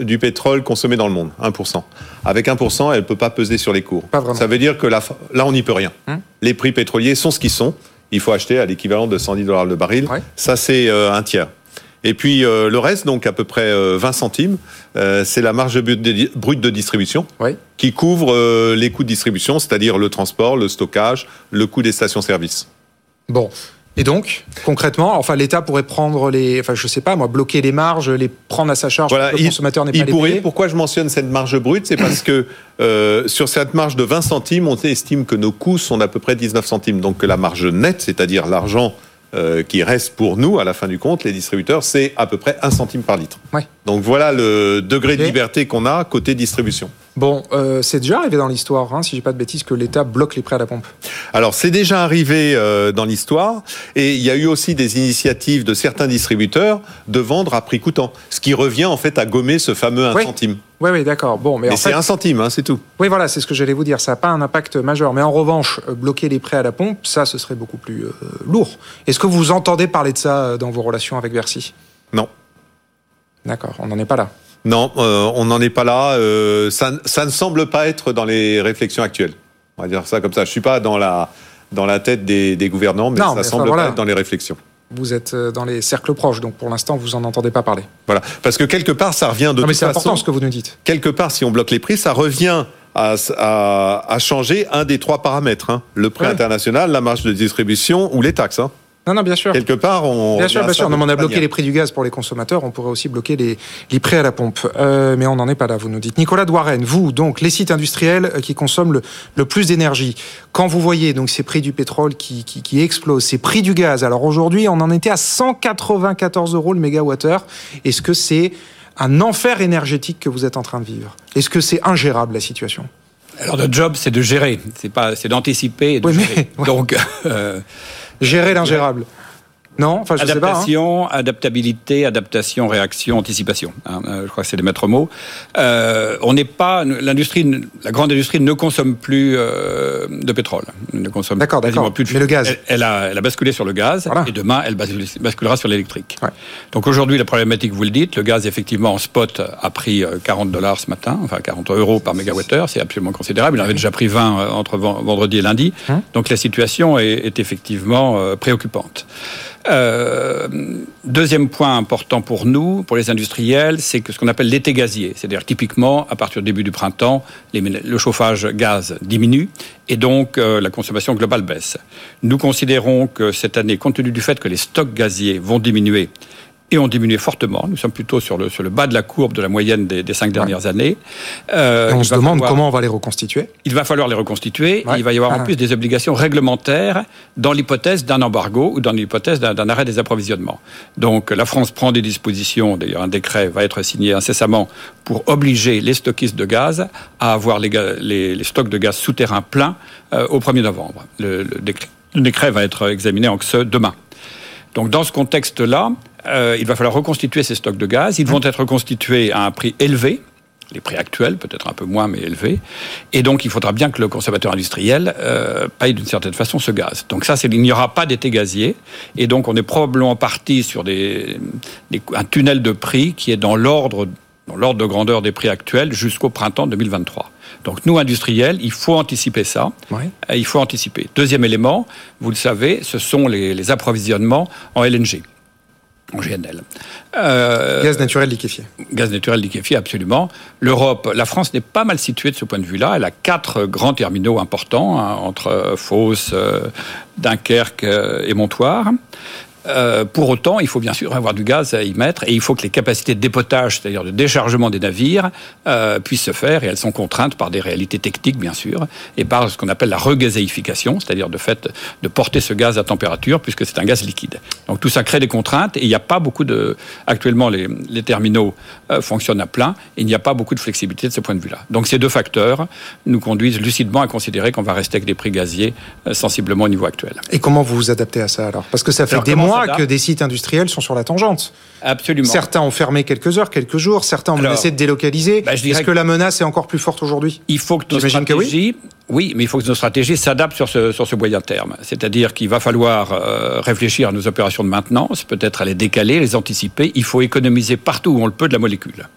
du pétrole consommé dans le monde. 1%. Avec 1%, elle ne peut pas peser sur les cours. Pas vraiment. Ça veut dire que la, là, on n'y peut rien. Les prix pétroliers sont ce qu'ils sont. Il faut acheter à l'équivalent de 110 dollars le baril. Ouais. Ça, c'est euh, un tiers. Et puis euh, le reste, donc à peu près euh, 20 centimes, euh, c'est la marge brute de, distribution Oui. qui couvre euh, les coûts de distribution, c'est-à-dire le transport, le stockage, le coût des stations-service. Bon. Et donc, concrètement, enfin, l'État pourrait prendre les, enfin, je sais pas, moi, bloquer les marges, les prendre à sa charge Voilà, pour que le consommateur n'ait pas il les pourrait. payer. Pourquoi je mentionne cette marge brute? C'est parce que euh, sur cette marge de 20 centimes, on estime que nos coûts sont d'à peu près 19 centimes. Donc que la marge nette, c'est-à-dire l'argent euh, qui reste pour nous à la fin du compte, les distributeurs, c'est à peu près 1 centime par litre. Ouais. Donc voilà le degré de liberté qu'on a côté distribution. Bon, euh, c'est déjà arrivé dans l'histoire, hein, si j'ai pas de bêtises, que l'État bloque les prêts à la pompe. Alors c'est déjà arrivé euh, dans l'histoire et il y a eu aussi des initiatives de certains distributeurs de vendre à prix coûtant, ce qui revient en fait à gommer ce fameux 1 Oui. centime. Oui, oui, d'accord. Bon, mais, c'est un centime, hein, c'est tout. oui, voilà, c'est ce que j'allais vous dire. Ça n'a pas un impact majeur, mais en revanche, euh, bloquer les prêts à la pompe, ça, ce serait beaucoup plus euh, lourd. Est-ce que vous entendez parler de ça dans vos relations avec Bercy? Non. D'accord, on n'en est pas là. Non, euh, on n'en est pas là. euh, ça, ça ne semble pas être dans les réflexions actuelles. On va dire ça comme ça. Je suis pas dans la dans la tête des, des gouvernants, mais Non, ça enfin, semble voilà. pas être dans les réflexions. Vous êtes euh, dans les cercles proches, donc pour l'instant, vous en entendez pas parler. Voilà, parce que quelque part, ça revient de non, mais c'est important ce que vous nous dites. Quelque part, si on bloque les prix, ça revient à, à, à changer un des trois paramètres hein. le prix Ouais. international, la marge de distribution ou les taxes. hein. Non, non, bien sûr. Quelque part, on Bien sûr, bien sûr. Non, mais on a bloqué les prix du gaz pour les consommateurs. On pourrait aussi bloquer les, les prix à la pompe. Euh, mais on n'en est pas là, vous nous dites. Nicolas Douarenne, vous, donc, les sites industriels euh, qui consomment le, le plus d'énergie. Quand vous voyez donc ces prix du pétrole qui, qui, qui explosent, ces prix du gaz. Alors aujourd'hui, on en était à 194 euros le mégawattheure. Est-ce que c'est un enfer énergétique que vous êtes en train de vivre? Est-ce que c'est ingérable la situation? Alors notre job, c'est de gérer, c'est pas, c'est d'anticiper et de Oui, mais- gérer. ouais. Donc euh, Gérer l'ingérable Non Enfin, je sais pas. hein. adaptation, adaptabilité, adaptation, réaction, anticipation. hein, euh, je crois que c'est les maîtres mots. Euh, on n'est pas l'industrie, la grande industrie ne consomme plus euh, de pétrole, ne consomme D'accord, d'accord. plus de Mais le gaz Elle, elle a, elle a basculé sur le gaz Voilà. et demain elle bascule- basculera sur l'électrique. Ouais. Donc aujourd'hui la problématique, vous le dites, le gaz effectivement en spot a pris euh, 40 dollars ce matin, enfin 40 euros par mégawattheure, c'est absolument considérable. Il en avait déjà pris 20 euh, entre ven- vendredi et lundi. Hum. Donc la situation est, est effectivement euh, préoccupante. Euh, deuxième point important pour nous, pour les industriels, c'est que ce qu'on appelle l'été gazier. C'est-à-dire typiquement, à partir du début du printemps, le chauffage gaz diminue et donc euh, la consommation globale baisse. Nous considérons que cette année, compte tenu du fait que les stocks gaziers vont diminuer, et ont diminué fortement. Nous sommes plutôt sur le, sur le bas de la courbe de la moyenne des, des cinq dernières années. Euh, on se demande comment on va les reconstituer. Il va falloir les reconstituer. il va y avoir en ah. plus des obligations réglementaires dans l'hypothèse d'un embargo ou dans l'hypothèse d'un arrêt des approvisionnements. Donc la France prend des dispositions. D'ailleurs, un décret va être signé incessamment pour obliger les stockistes de gaz à avoir les, les, les stocks de gaz souterrains pleins euh, au 1er novembre. Le, le, décret, le décret va être examiné en ce demain. Donc dans ce contexte-là, euh, il va falloir reconstituer ces stocks de gaz. Ils vont être reconstitués à un prix élevé, les prix actuels, peut-être un peu moins, mais élevés. Et donc, il faudra bien que le consommateur industriel euh, paye d'une certaine façon ce gaz. Donc ça, il n'y aura pas d'été gazier. Et donc, on est probablement parti sur des, un tunnel de prix qui est dans l'ordre dans l'ordre de grandeur des prix actuels jusqu'au printemps 2023. Donc nous, industriels, il faut anticiper ça. Il faut anticiper. Deuxième élément, vous le savez, ce sont les, les approvisionnements en LNG GNL. Euh, gaz naturel liquéfié. Gaz naturel liquéfié, absolument. L'Europe, la France n'est pas mal située de ce point de vue-là. Elle a quatre grands terminaux importants hein, entre Fos, euh, Dunkerque euh, et Montoire. Euh, pour autant, il faut bien sûr avoir du gaz à y mettre et il faut que les capacités de dépotage, c'est-à-dire de déchargement des navires, euh, puissent se faire et elles sont contraintes par des réalités techniques, bien sûr, et par ce qu'on appelle la regazéification, c'est-à-dire de fait de porter ce gaz à température puisque c'est un gaz liquide. Donc tout ça crée des contraintes et il n'y a pas beaucoup de... Actuellement, les, les terminaux euh, fonctionnent à plein et il n'y a pas beaucoup de flexibilité de ce point de vue-là. Donc ces deux facteurs nous conduisent lucidement à considérer qu'on va rester avec des prix gaziers euh, sensiblement au niveau actuel. Et comment vous vous adaptez à ça alors? Parce que ça fait des mois que des sites industriels sont sur la tangente. Absolument. Certains ont fermé quelques heures, quelques jours. Certains ont menacé de délocaliser. Bah, Est-ce que, la menace est encore plus forte aujourd'hui? Il faut que nos stratégies, oui. mais il faut que nos stratégies s'adaptent sur ce, sur ce moyen terme. C'est-à-dire qu'il va falloir euh, réfléchir à nos opérations de maintenance, peut-être à les décaler, les anticiper. Il faut économiser partout où on le peut de la molécule.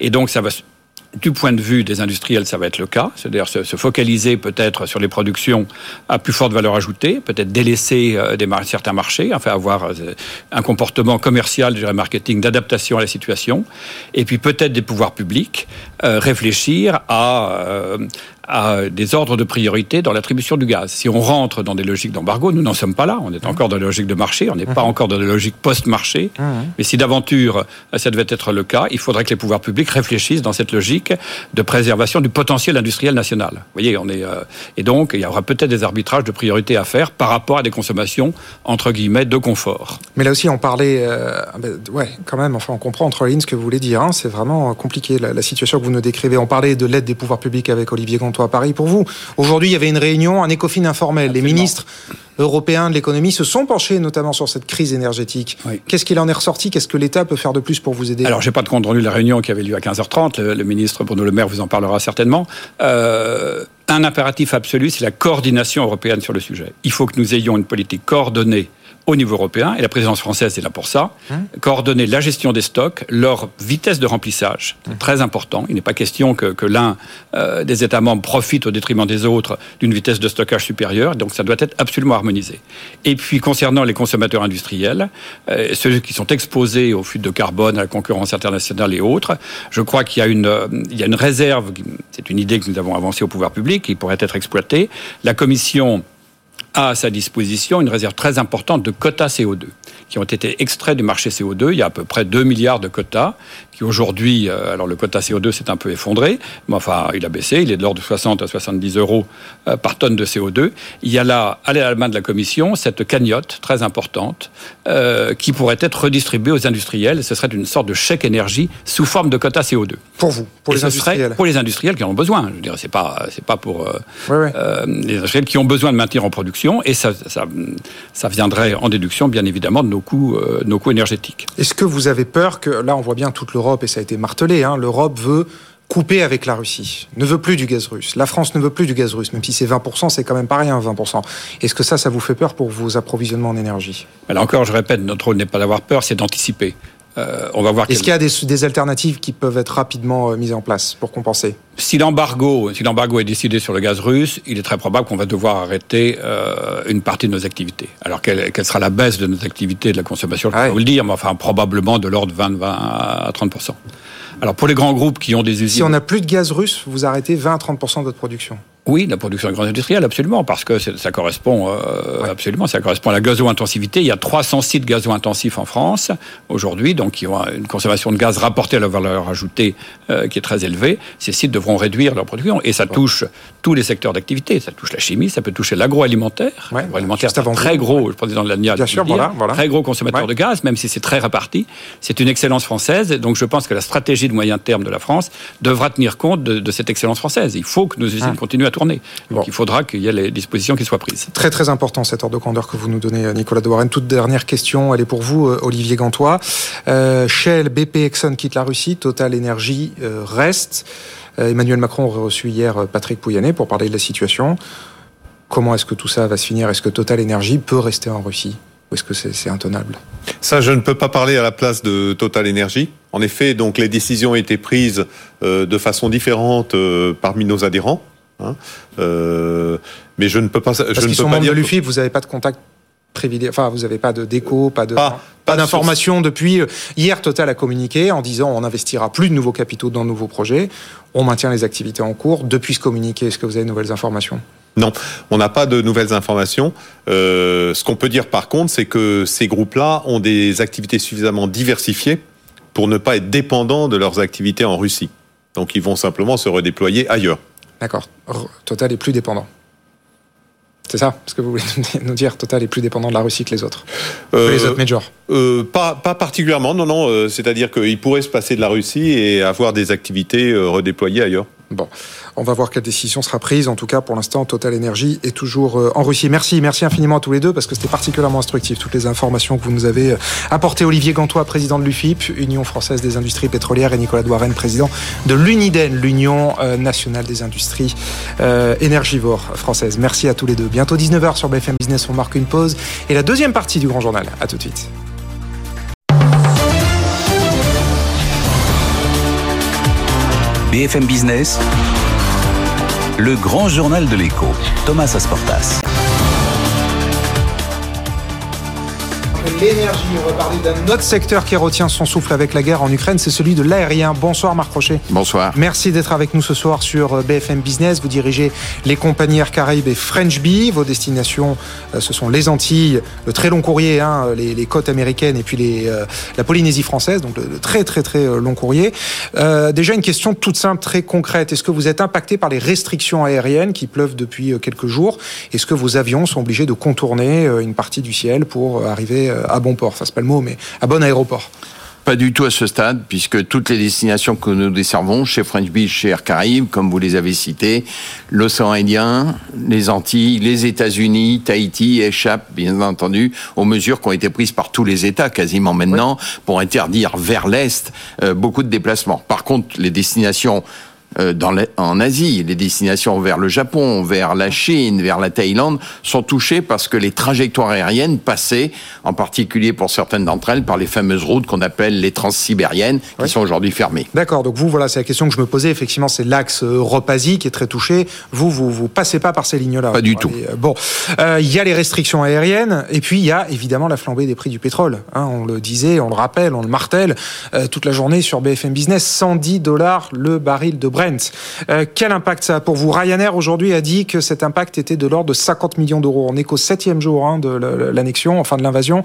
Et donc, ça va du point de vue des industriels, ça va être le cas, c'est-à-dire se, focaliser peut-être sur les productions à plus forte valeur ajoutée, peut-être délaisser euh, des certains marchés, enfin avoir euh, un comportement commercial, du marketing d'adaptation à la situation, et puis peut-être des pouvoirs publics euh, réfléchir à à des ordres de priorité dans l'attribution du gaz. Si on rentre dans des logiques d'embargo, nous n'en sommes pas là. On est encore dans des logiques de marché, on n'est pas encore dans des logiques post-marché. Mais si d'aventure ça devait être le cas, il faudrait que les pouvoirs publics réfléchissent dans cette logique de préservation du potentiel industriel national. Vous voyez, on est euh, et donc il y aura peut-être des arbitrages de priorité à faire par rapport à des consommations entre guillemets de confort. Mais là aussi, on parlait, euh, ah ben, ouais, quand même. Enfin, on comprend entre lignes ce que vous voulez dire. Hein. C'est vraiment compliqué la, la, situation que vous nous décrivez. On parlait de l'aide des pouvoirs publics avec Olivier À Paris pour vous. Aujourd'hui, il y avait une réunion, un écofine informel. Les ministres européens de l'économie se sont penchés notamment sur cette crise énergétique. Qu'est-ce qu'il en est ressorti? Qu'est-ce que l'État peut faire de plus pour vous aider? Alors, j'ai pas de compte rendu de la réunion qui avait lieu à 15h30. Le, ministre Bruno Le Maire vous en parlera certainement. Euh, un impératif absolu, c'est la coordination européenne sur le sujet. Il faut que nous ayons une politique coordonnée au niveau européen, et la présidence française est là pour ça, hein coordonner la gestion des stocks, leur vitesse de remplissage, hein très important. Il n'est pas question que, que l'un euh, des États membres profite au détriment des autres d'une vitesse de stockage supérieure, donc ça doit être absolument harmonisé. Et puis concernant les consommateurs industriels, euh, ceux qui sont exposés aux fuites de carbone, à la concurrence internationale et autres, je crois qu'il y a une, euh, il y a une réserve, c'est une idée que nous avons avancée au pouvoir public, qui pourrait être exploitée. La Commission a à sa disposition une réserve très importante de quotas CO2 qui ont été extraits du marché CO2. Il y a à peu près 2 milliards de quotas qui aujourd'hui, euh, alors le quota CO2 s'est un peu effondré, mais enfin il a baissé, il est de l'ordre de 60 à 70 euros euh, par tonne de CO2. Il y a là, à la main de la Commission, cette cagnotte très importante euh, qui pourrait être redistribuée aux industriels. Ce serait une sorte de chèque énergie sous forme de quota CO2. Pour vous, pour les industriels. Pour les industriels qui en ont besoin. Je dire, c'est pas, c'est pas pour les industriels qui ont besoin de maintenir en production, et ça, ça, ça viendrait en déduction, bien évidemment, de nos coûts, nos coûts énergétiques. Est-ce que vous avez peur que là, on voit bien toute et ça a été martelé, hein, l'Europe veut couper avec la Russie, ne veut plus du gaz russe. La France ne veut plus du gaz russe, même si c'est 20%, c'est quand même pas rien, 20%. Est-ce que ça, ça vous fait peur pour vos approvisionnements en énergie? Là encore, je répète, notre rôle n'est pas d'avoir peur, c'est d'anticiper. Euh, on va voir. Est-ce qu'il y a des, des, alternatives qui peuvent être rapidement euh, mises en place pour compenser? Si l'embargo, si l'embargo est décidé sur le gaz russe, il est très probable qu'on va devoir arrêter euh, une partie de nos activités. Alors quelle, quelle, sera la baisse de nos activités de la consommation Je peux ah vous le dire, mais enfin probablement de l'ordre de 20, 20 à 30 alors pour les grands groupes qui ont des usines... Si on n'a plus de gaz russe, vous arrêtez 20 à 30 de votre production oui, la production de gaz industrielle, absolument, parce que ça correspond euh, absolument, ça correspond à la gazo-intensivité. Il y a 300 sites gazo-intensifs en France aujourd'hui, donc qui ont une consommation de gaz rapportée à la valeur ajoutée euh, qui est très élevée. Ces sites devront réduire leur production et ça touche tous les secteurs d'activité. Ça touche la chimie, ça peut toucher l'agroalimentaire. Ouais, l'agroalimentaire, c'est très gros. Le président de l'ANIA, bien sûr, voilà, voilà. très gros consommateur de gaz, même si c'est très réparti. C'est une excellence française, donc je pense que la stratégie de moyen terme de la France devra tenir compte de, de cette excellence française. Il faut que nos usines ah. continuent à tourner. Donc il faudra qu'il y ait les dispositions qui soient prises. Très très important cet ordre de grandeur que vous nous donnez, Nicolas de Warren. Toute dernière question, elle est pour vous, euh, Olivier Gantois. Euh, Shell, BP, Exxon quittent la Russie, Total Energy euh, reste. Euh, Emmanuel Macron a reçu hier Patrick Pouyanné pour parler de la situation. Comment est-ce que tout ça va se finir? Est-ce que Total Energy peut rester en Russie? Ou est-ce que c'est intenable? Ça, je ne peux pas parler à la place de Total Energy. En effet, donc les décisions ont été prises de façon différente parmi nos adhérents. Hein. Euh, mais je ne peux pas. Parce je ne peux pas dire. de l'UFI, vous n'avez pas de contact privilégié. Enfin, vous n'avez pas de déco, pas de. pas, d'information depuis. Euh, hier, Total a communiqué en disant on n'investira plus de nouveaux capitaux dans de nouveaux projets. On maintient les activités en cours. Depuis ce communiqué, est-ce que vous avez de nouvelles informations? Non, on n'a pas de nouvelles informations. Euh, ce qu'on peut dire par contre, c'est que ces groupes-là ont des activités suffisamment diversifiées pour ne pas être dépendants de leurs activités en Russie. Donc ils vont simplement se redéployer ailleurs. D'accord. Total est plus dépendant. C'est ça ce que vous voulez nous dire Total est plus dépendant de la Russie que les autres euh, Les autres majors euh, pas, pas particulièrement, non, non. Euh, c'est-à-dire qu'il pourrait se passer de la Russie et avoir des activités redéployées ailleurs. Bon, on va voir quelle décision sera prise. En tout cas, pour l'instant, Total Energy est toujours euh, en Russie. Merci, merci infiniment à tous les deux parce que c'était particulièrement instructif toutes les informations que vous nous avez euh, apportées. Olivier Gantois, président de l'UFIP, Union française des industries pétrolières, et Nicolas Douarenne, président de l'UNIDEN, l'Union euh, nationale des industries énergivores françaises. Merci à tous les deux. Bientôt 19h sur BFM Business, on marque une pause et la deuxième partie du Grand Journal. À tout de suite. BFM Business, le grand journal de l'écho, Thomas Asportas. L'énergie. On va parler d'un autre secteur qui retient son souffle avec la guerre en Ukraine, c'est celui de l'aérien. Bonsoir Marc Rocher. Bonsoir. Merci d'être avec nous ce soir sur euh, BFM Business. Vous dirigez les compagnies Air Caraïbes et French Bee. Vos destinations, euh, ce sont les Antilles, le très long courrier, hein, les, côtes américaines et puis les, euh, la Polynésie française, donc le, très très très long courrier. déjà une question toute simple, très concrète. Est-ce que vous êtes impacté par les restrictions aériennes qui pleuvent depuis quelques jours? Est-ce que vos avions sont obligés de contourner une partie du ciel pour arriver à bon port, ça c'est pas le mot, mais à bon aéroport pas du tout à ce stade, puisque toutes les destinations que nous desservons, chez French Beach, chez Air Caraïbes, comme vous les avez citées, l'océan Indien, les Antilles, les États-Unis, Tahiti échappent, bien entendu, aux mesures qui ont été prises par tous les États quasiment maintenant pour interdire vers l'Est euh, beaucoup de déplacements. Par contre, les destinations euh, dans en Asie. Les destinations vers le Japon, vers la Chine, vers la Thaïlande sont touchées parce que les trajectoires aériennes passaient, en particulier pour certaines d'entre elles, par les fameuses routes qu'on appelle les transsibériennes, qui sont aujourd'hui fermées. D'accord. Donc vous, voilà, c'est la question que je me posais. Effectivement, c'est l'axe Europe-Asie qui est très touché. Vous, vous, vous passez pas par ces lignes-là. Pas du tout. Euh, bon, euh, il y a les restrictions aériennes et puis il y a évidemment la flambée des prix du pétrole. Hein, on le disait, on le rappelle, on le martèle toute la journée sur BFM Business. 110 dollars le baril de Brent. Euh, quel impact ça a pour vous? Ryanair aujourd'hui a dit que cet impact était de l'ordre de 50 millions d'euros. On est qu'au septième jour hein, de l'annexion, enfin de l'invasion.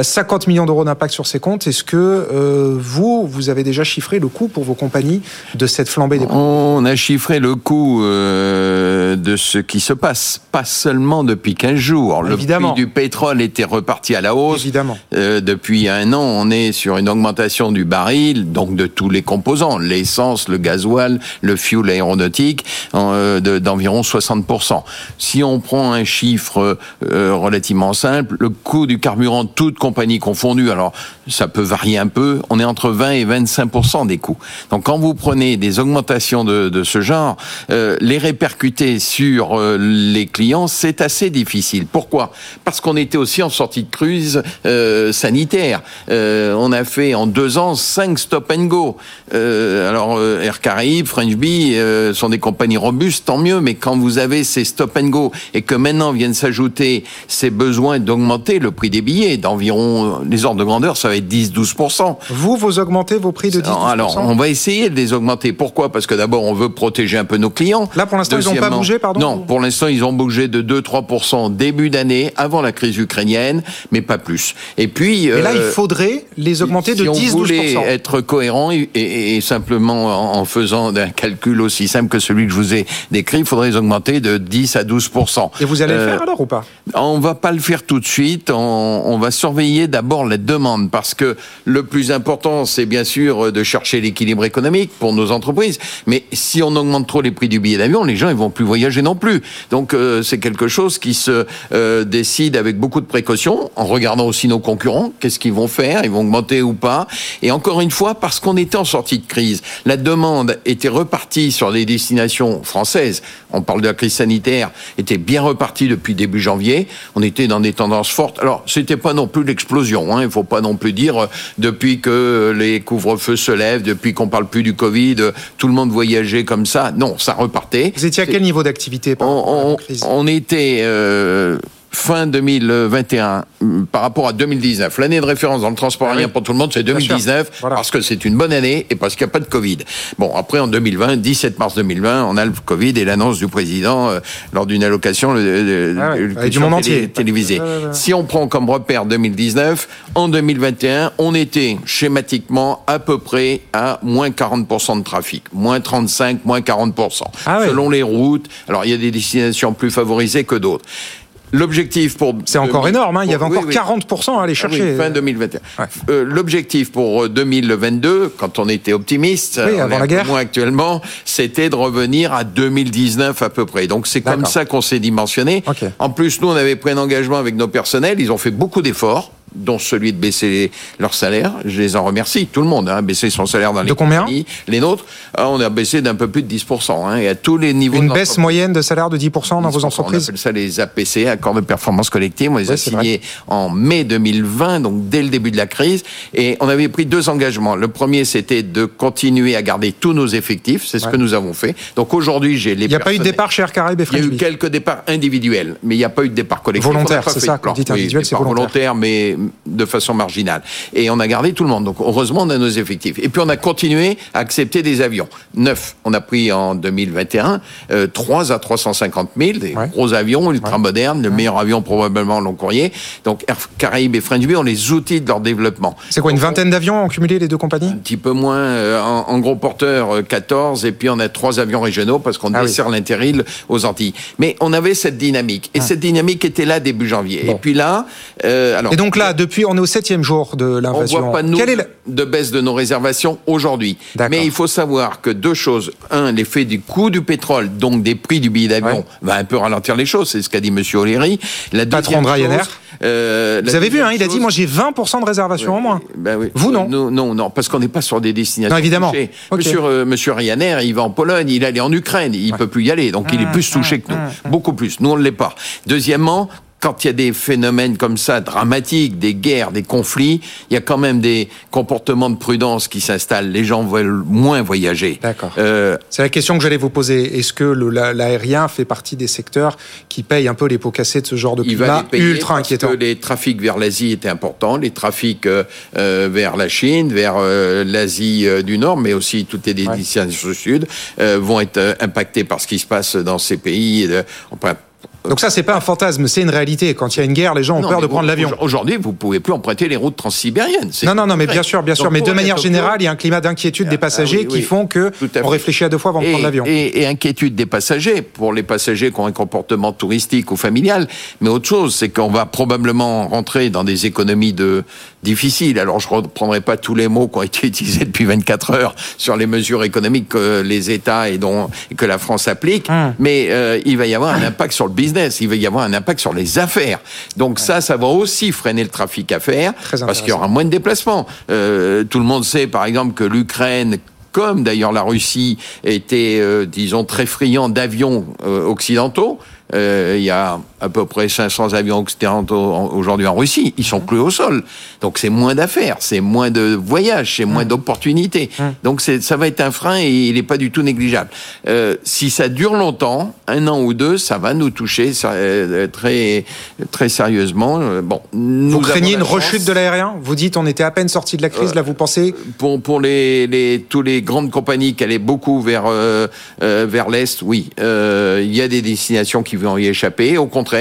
50 euh, millions d'euros d'impact sur ces comptes. Est-ce que euh, vous, vous avez déjà chiffré le coût pour vos compagnies de cette flambée des prix? On a chiffré le coût de ce qui se passe, pas seulement depuis 15 jours. Le prix du pétrole était reparti à la hausse. Évidemment. depuis un an, on est sur une augmentation du baril, donc de tous les composants, l'essence, le gasoil, le fuel aéronautique euh, de- d'environ 60%. Si on prend un chiffre euh, relativement simple, le coût du carburant, toute compagnie confondue, alors ça peut varier un peu, on est entre 20 et 25% des coûts. Donc quand vous prenez des augmentations de, de ce genre, euh, les répercuter sur euh, les clients, c'est assez difficile. Pourquoi? Parce qu'on était aussi en sortie de crise euh, sanitaire. Euh, on a fait en deux ans cinq stop and go. Euh, alors euh, Air Caraïbes, French Euh, sont des compagnies robustes, tant mieux. Mais quand vous avez ces stop and go et que maintenant viennent s'ajouter ces besoins d'augmenter le prix des billets d'environ les ordres de grandeur, ça va être 10-12%. Vous, vous augmentez vos prix de 10 Alors, on va essayer de les augmenter. Pourquoi? Parce que d'abord, on veut protéger un peu nos clients. Là, pour l'instant, ils ont pas bougé, pardon? Non, pour l'instant, ils ont bougé de 2-3% début d'année, avant la crise ukrainienne, mais pas plus. Et puis... Et là, il euh, faudrait les augmenter de si on 10-12%. voulait être cohérent et, et- et simplement en, en faisant calcul aussi simple que celui que je vous ai décrit, il faudrait les augmenter de 10 à 12 Et vous allez le Euh, faire alors ou pas? on va pas le faire tout de suite. On, on va surveiller d'abord la demande parce que le plus important, c'est bien sûr de chercher l'équilibre économique pour nos entreprises. Mais si on augmente trop les prix du billet d'avion, les gens ils vont plus voyager non plus. Donc euh, c'est quelque chose qui se euh, décide avec beaucoup de précaution, en regardant aussi nos concurrents. Qu'est-ce qu'ils vont faire? Ils vont augmenter ou pas? Et encore une fois, parce qu'on était en sortie de crise, la demande était repartie sur les destinations françaises. On parle de la crise sanitaire, était bien repartie depuis début janvier. On était dans des tendances fortes. Alors, c'était pas non plus l'explosion. Hein. Il faut pas non plus dire euh, depuis que les couvre-feux se lèvent, depuis qu'on parle plus du Covid, euh, tout le monde voyageait comme ça. Non, ça repartait. Vous étiez à quel niveau d'activité la On, on- crise? on était euh, fin 2021 hum, par rapport à 2019. L'année de référence dans le transport Ah aérien oui. pour tout le monde, c'est Bien sûr. 2019 Voilà. parce que c'est une bonne année et parce qu'il n'y a pas de Covid. Bon, après en 2020, 17 mars 2020, on a le Covid et l'annonce du président euh, lors d'une allocation le- Ah ouais, du monde entier. télévisée. Si on prend comme repère 2019, en 2021, on était schématiquement à peu près à moins 40% de trafic, moins 35, moins 40%, Ah selon les routes. Alors il y a des destinations plus favorisées que d'autres. L'objectif pour C'est encore 2000 énorme, hein, il y avait encore oui. 40% à aller Ah chercher. oui, fin 2021. Ouais. Euh, L'objectif pour euh, 2022, quand on était optimiste, Oui, on avant est la guerre. moins actuellement, c'était de revenir à 2019 à peu près. Donc c'est comme ça qu'on s'est dimensionné. Ok. En plus, nous, on avait pris un engagement avec nos personnels. Ils ont fait beaucoup d'efforts dont celui de baisser leur salaire. Je les en remercie. Tout le monde a baissé son salaire dans les De combien. Les nôtres, ah, on a baissé d'un peu plus de 10%. Hein, et à tous les niveaux Une baisse moyenne de salaire de 10% dans vos 10%, On entreprises appelle ça les APC, accords de performance collective. On les a Ouais, c'est signés en mai 2020, donc dès le début de la crise. Et on avait pris deux engagements. Le premier, c'était de continuer à garder tous nos effectifs. C'est ce Ouais. que nous avons fait. Donc aujourd'hui, j'ai les Il n'y a pas eu de départ chez Air Caraïbes et il y a eu quelques départs individuels, mais il n'y a pas eu de départ collectif. Volontaire, c'est ça, quand Oui, individuel, c'est volontaire. volontaire, mais de façon marginale. Et on a gardé tout le monde. Donc heureusement, on a nos effectifs. Et puis on a continué à accepter des avions. Neuf. On a pris en 2021 euh, 3 à 350 000, des Ouais. gros avions ultra modernes, le meilleur avion probablement long courrier. Donc Air Caraïbes et French Bee ont les outils de leur développement. C'est quoi, une Donc, on- vingtaine d'avions en cumulé les deux compagnies? Un petit peu moins euh, en, en gros porteur euh, 14 et puis on a trois avions régionaux parce qu'on Ah oui. dessert l'interil aux Antilles. Mais on avait cette dynamique et cette dynamique était là début janvier. Ah. Bon. Et puis là, euh, alors Et donc là, depuis, on est au septième jour de on l'invasion. voit pas nous Quelle est la- de baisse de nos réservations aujourd'hui. Mais il faut savoir que deux choses. Un, l'effet du coût du pétrole, donc des prix du billet d'avion, Ouais. va un peu ralentir les choses. C'est ce qu'a dit Monsieur O'Leary. La Patron de Ryanair. chose, euh, Vous avez vu, hein, il a dit, moi j'ai 20% de réservation en moins. ben oui. Vous, non Non, non, non, parce qu'on n'est pas sur des destinations. Non, évidemment. touchées. Ok. Monsieur, euh, monsieur Ryanair, il va en Pologne, il allait en Ukraine, il peut plus y aller, donc il Mmh, est plus touché que nous, beaucoup plus. Nous, on ne l'est pas. Deuxièmement. Quand il y a des phénomènes comme ça dramatiques, des guerres, des conflits, il y a quand même des comportements de prudence qui s'installent. Les gens veulent moins voyager. D'accord. Euh, C'est la question que j'allais vous poser. Est-ce que l'aérien fait partie des secteurs qui payent un peu les pots cassés de ce genre de climat ultra parce inquiétant? que les trafics vers l'Asie étaient importants, les trafics euh, euh, vers la Chine, vers euh, l'Asie du Nord, mais aussi toutes les destinations du Sud vont être impactés par ce qui se passe dans ces pays. Donc ça, c'est pas un fantasme, c'est une réalité. Quand il y a une guerre, les gens ont Non, peur de prendre l'avion. Aujourd'hui, vous pouvez plus emprunter les routes transsibériennes. Non, non, non, mais bien sûr, bien sûr. Donc, mais de manière générale, il y a un climat d'inquiétude des Ah, passagers oui, qui font que on réfléchit à deux fois avant de prendre l'avion. et- et inquiétude des passagers, pour les passagers qui ont un comportement touristique ou familial. Mais autre chose, c'est qu'on va probablement rentrer dans des économies de difficiles. Alors je reprendrai pas tous les mots qui ont été utilisés depuis 24 heures sur les mesures économiques que les États et, dont, que la France applique, Hum. mais euh, il va y avoir un impact sur le business, il va y avoir un impact sur les affaires. Donc ça, ça va aussi freiner le trafic affaires, Très parce qu'il y aura moins de déplacements. Euh, tout le monde sait, par exemple, que l'Ukraine comme d'ailleurs la Russie était, euh, disons, très friand d'avions euh, occidentaux. Il y a à peu près 500 avions occidentaux en- aujourd'hui en Russie. Ils sont plus au sol. Donc c'est moins d'affaires, c'est moins de voyages, c'est moins d'opportunités. Donc c'est, ça va être un frein et il n'est pas du tout négligeable. Euh, si ça dure longtemps, un an ou deux, ça va nous toucher euh, très, très sérieusement. Euh, Bon, Vous craignez une rechute de l'aérien? Vous dites on était à peine sorti de la crise, là vous pensez? pour pour les les tous les grandes compagnies qui allaient beaucoup vers euh, vers l'est, oui, il y a des destinations qui vont y échapper. Au contraire.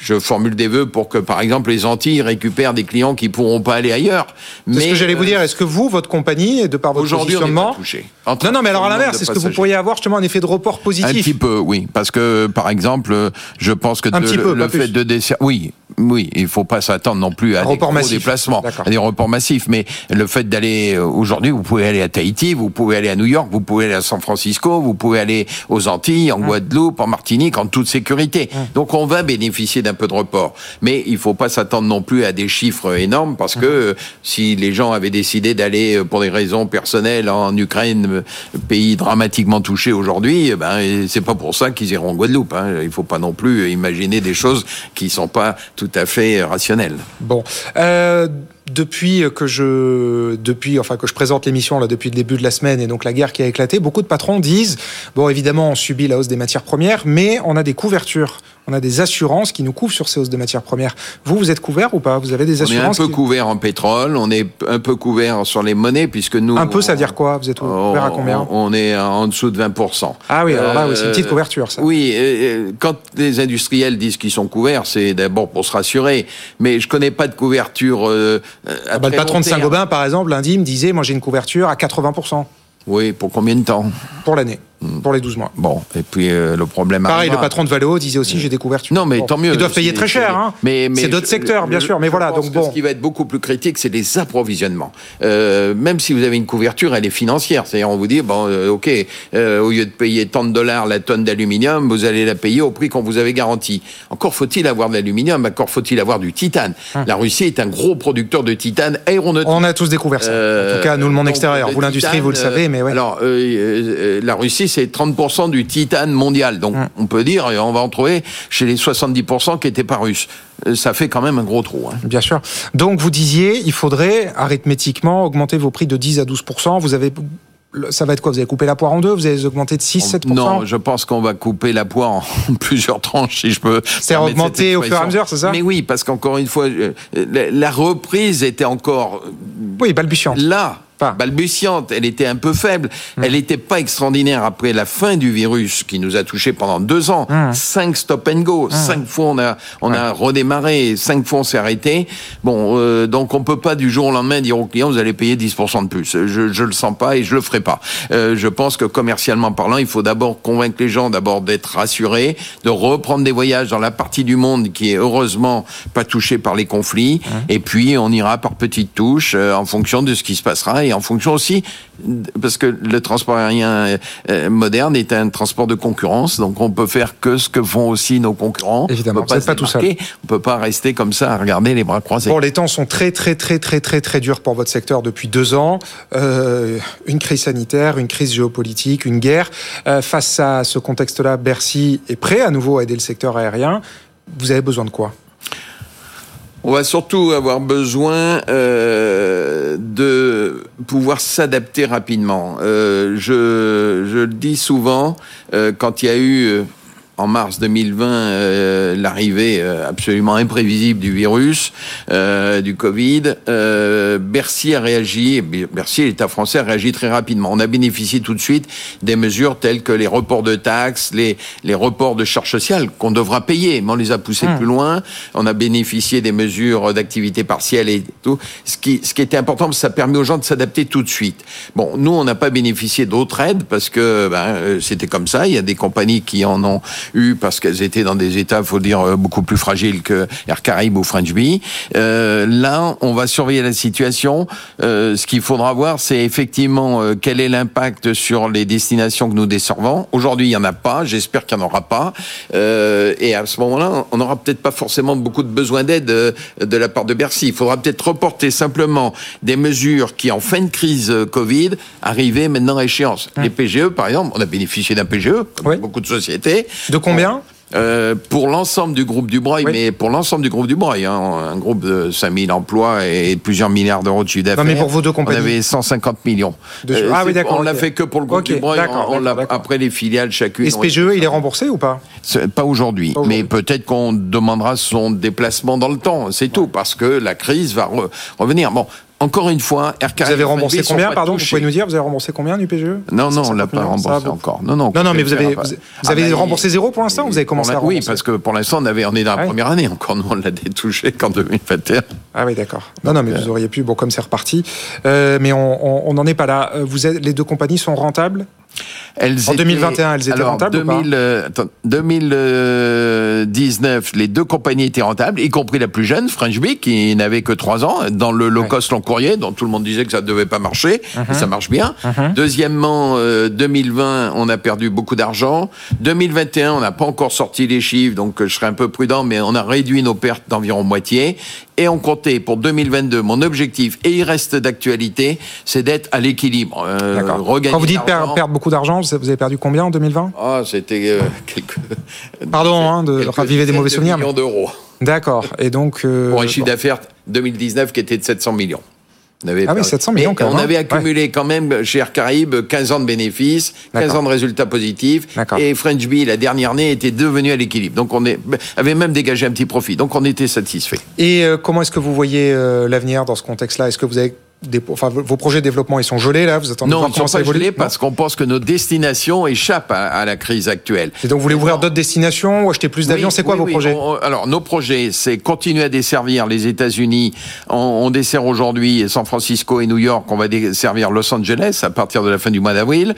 Je formule des vœux pour que, par exemple, les Antilles récupèrent des clients qui pourront pas aller ailleurs. C'est ce que j'allais euh, vous dire. Est-ce que vous, votre compagnie, de par votre on positionnement, pas touché. non, non, mais alors à l'inverse, est-ce que vous pourriez avoir justement un effet de report un positif petit peu, oui, parce que par exemple, euh, je pense que Un de- petit peu, le pas fait plus. de desservir, oui, oui, il faut pas s'attendre non plus à des gros déplacements, à des reports massifs, mais le fait d'aller euh, aujourd'hui, vous pouvez aller à Tahiti, vous pouvez aller à New York, vous pouvez aller à San Francisco, vous pouvez aller aux Antilles, Hum. en Guadeloupe, en Martinique, en toute sécurité. Donc on va bénéficier d'un peu de report, mais il faut pas s'attendre non plus à des chiffres énormes parce Hum. que euh, si les gens avaient décidé d'aller euh, pour des raisons personnelles en Ukraine, pays dramatiquement touché aujourd'hui, eh ben c'est pas pour ça qu'ils iront en Guadeloupe. Hein. Il faut pas non plus imaginer des choses qui sont pas tout à fait rationnelles. Bon, euh, depuis que je, depuis, enfin que je présente l'émission là depuis le début de la semaine et donc la guerre qui a éclaté, beaucoup de patrons disent bon évidemment on subit la hausse des matières premières, mais on a des couvertures, on a des assurances qui nous couvrent sur ces hausses de matières premières. Vous vous êtes couvert ou pas? Vous avez des On est un assurances peu qui- couvert en pétrole, on est un peu couvert sur les monnaies puisque nous Un peu, ça veut dire quoi? Vous êtes couvert à combien? on, est en dessous de 20%. Ah oui, alors là, oui, c'est une petite Euh, couverture, ça. Oui, euh, euh, quand les industriels disent qu'ils sont couverts, c'est d'abord pour se rassurer. Mais je connais pas de couverture. Ah bah, le patron de. Saint-Gobain, par exemple, lundi, me disait moi j'ai une couverture à 80% Oui, pour combien de temps? Pour l'année, pour les 12 mois. Bon, et puis euh, le problème Pareil, le patron de Valeo disait aussi j'ai des couvertures. Non, mais Bon, tant mieux. Ils doivent payer très cher, hein. Mais, mais c'est d'autres secteurs, bien sûr, mais voilà. Donc bon. Ce qui va être beaucoup plus critique, c'est les approvisionnements. Euh, même si vous avez une couverture, elle est financière. C'est-à-dire, on vous dit, bon, euh, ok, au lieu de payer tant de dollars la tonne d'aluminium, vous allez la payer au prix qu'on vous avait garanti. Encore faut-il avoir de l'aluminium, encore faut-il avoir du titane. La Russie est un gros producteur de titane aéronautique. On a tous découvert ça. en tout cas, nous, le monde extérieur. Vous, l'industrie, vous le savez, mais ouais. Alors, la Russie, c'est 30% du titane mondial. Donc, on peut dire, et on va en trouver chez les 70% qui n'étaient pas russes. Euh, Ça fait quand même un gros trou. hein. Bien sûr. Donc, vous disiez, il faudrait arithmétiquement augmenter vos prix de 10 à 12% Vous avez. Ça va être quoi? Vous allez couper la poire en deux? Vous allez augmenter de 6, 7 Non, je pense qu'on va couper la poire en plusieurs tranches, si je peux. Permettre augmenter au fur et à mesure, c'est ça? Mais oui, parce qu'encore une fois, euh, la, reprise était encore Oui, balbutiant. là, Pas. balbutiante. Elle était un peu faible. Elle n'était pas extraordinaire après la fin du virus qui nous a touchés pendant deux ans. Cinq stop and go. Cinq fois on a on a redémarré. Cinq fois on s'est arrêté. Bon, euh, donc on peut pas du jour au lendemain dire aux clients vous allez payer 10% de plus. Je je le sens pas et je le ferai pas. Euh, je pense que commercialement parlant, il faut d'abord convaincre les gens d'abord d'être rassurés, de reprendre des voyages dans la partie du monde qui est heureusement pas touchée par les conflits. Et puis on ira par petites touches euh, en fonction de ce qui se passera et en fonction aussi parce que le transport aérien euh, euh, moderne est un transport de concurrence, donc on peut faire que ce que font aussi nos concurrents. Évidemment, on peut pas tout seul. On peut pas rester comme ça à regarder les bras croisés. Bon, les temps sont très, très, très, très, très, très durs pour votre secteur depuis deux ans. Euh, une crise sanitaire, une crise géopolitique, une guerre. Euh, face à ce contexte-là, Bercy est prêt à nouveau à aider le secteur aérien. Vous avez besoin de quoi? On va surtout avoir besoin euh, de pouvoir s'adapter rapidement. Euh, je, je le dis souvent, euh, quand il y a eu en mars 2020 euh, l'arrivée euh, absolument imprévisible du virus, euh, du Covid, euh, Bercy a réagi, Bercy, l'État français a réagi très rapidement. On a bénéficié tout de suite des mesures telles que les reports de taxes, les, les reports de charges sociales qu'on devra payer, mais on les a poussés Hmm. plus loin. On a bénéficié des mesures d'activité partielle et tout. Ce qui, ce qui était important, parce que ça permet aux gens de s'adapter tout de suite. Bon, nous, on n'a pas bénéficié d'autres aides parce que ben, euh, c'était comme ça. Il y a des compagnies qui en ont eu parce qu'elles étaient dans des états, faut dire, euh, beaucoup plus fragiles que Air Caraïbes ou French Bee. Euh, là, on va surveiller la situation. Euh, ce qu'il faudra voir, c'est effectivement euh, quel est l'impact sur les destinations que nous desservons. Aujourd'hui, il y en a pas. J'espère qu'il n'y en aura pas. Euh, et à ce moment-là, on n'aura peut-être pas forcément beaucoup de besoin d'aide euh, de la part de Bercy. Il faudra peut-être reporter simplement des mesures qui, en fin de crise Covid, arrivaient maintenant à échéance. Les PGE, par exemple, on a bénéficié d'un PGE, comme Oui. beaucoup de sociétés. De combien Euh, pour l'ensemble du groupe Dubreuil, Oui. mais pour l'ensemble du groupe Dubreuil, hein, un groupe de 5000 emplois et plusieurs milliards d'euros de chiffre d'affaires. mais pour vos deux On compagnies. avait 150 millions. De- Euh, Ah oui, d'accord, On l'a fait que pour le groupe Ok, Dubreuil. d'accord, on- on l'a- d'accord, d'accord. après les filiales chacune. Et ce PGE, il est remboursé ou pas Pas aujourd'hui, mais peut-être qu'on demandera son déplacement dans le temps, c'est tout, parce que la crise va re- revenir. Bon, encore une fois, RKI Vous avez remboursé combien, pardon Vous pouvez nous dire Vous avez remboursé combien du PGE Non, non, on 150 l'a pas ça, remboursé encore. Non, non. Non, non, on mais vous avez, vous, vous Ah, avez bah, remboursé zéro pour l'instant ou vous avez commencé à Oui, rembourser parce que pour l'instant, on, avait, on est dans la Ah oui. première année. Encore, nous, on l'a détouché qu'en 2021. Ah oui, d'accord. Non, non, mais vous auriez pu, bon, comme c'est reparti. Euh, mais on n'en est pas là. Euh, Vous êtes, les deux compagnies sont rentables? Elles En 2021, elles étaient alors, rentables ou pas 2000, euh, attends, 2019, les deux compagnies étaient rentables, y compris la plus jeune, French Bee, qui n'avait que 3 ans, dans le low cost long courrier, dont tout le monde disait que ça ne devait pas marcher, Mhm. et ça marche bien. Deuxièmement, euh, 2020, on a perdu beaucoup d'argent. 2021, on n'a pas encore sorti les chiffres, donc euh, je serai un peu prudent, mais on a réduit nos pertes d'environ moitié. Et on comptait pour 2022, mon objectif, et il reste d'actualité, c'est d'être à l'équilibre. Euh, Quand vous dites perdre beaucoup d'argent, vous avez perdu combien en 2020 Ah, c'était euh, quelques. Pardon, hein, de quelques raviver des mauvais souvenirs. millions d'euros. D'accord. Et donc. euh, Pour un chiffre d'affaires 2019 qui était de 700 millions. On avait Ah oui, perdu. 700 millions Mais quand même, On avait accumulé quand même chez Air Caraïbes 15 ans de bénéfices, 15 D'accord. ans de résultats positifs. Et French Bee, la dernière année, était devenu à l'équilibre. Donc on est, avait même dégagé un petit profit. Donc on était satisfait. Et euh, comment est-ce que vous voyez euh, l'avenir dans ce contexte-là? Est-ce que vous avez des, enfin, vos projets de développement, ils sont gelés là Vous attendez de Non, ils comment sont pas gelés parce qu'on pense que nos destinations échappent à, à la crise actuelle. Et donc vous voulez ouvrir d'autres destinations ou acheter plus d'avions? Oui, C'est quoi oui, vos oui. projets? On- Alors, nos projets, c'est continuer à desservir les États-Unis. On, on dessert aujourd'hui San Francisco et New York. On va desservir Los Angeles à partir de la fin du mois d'avril.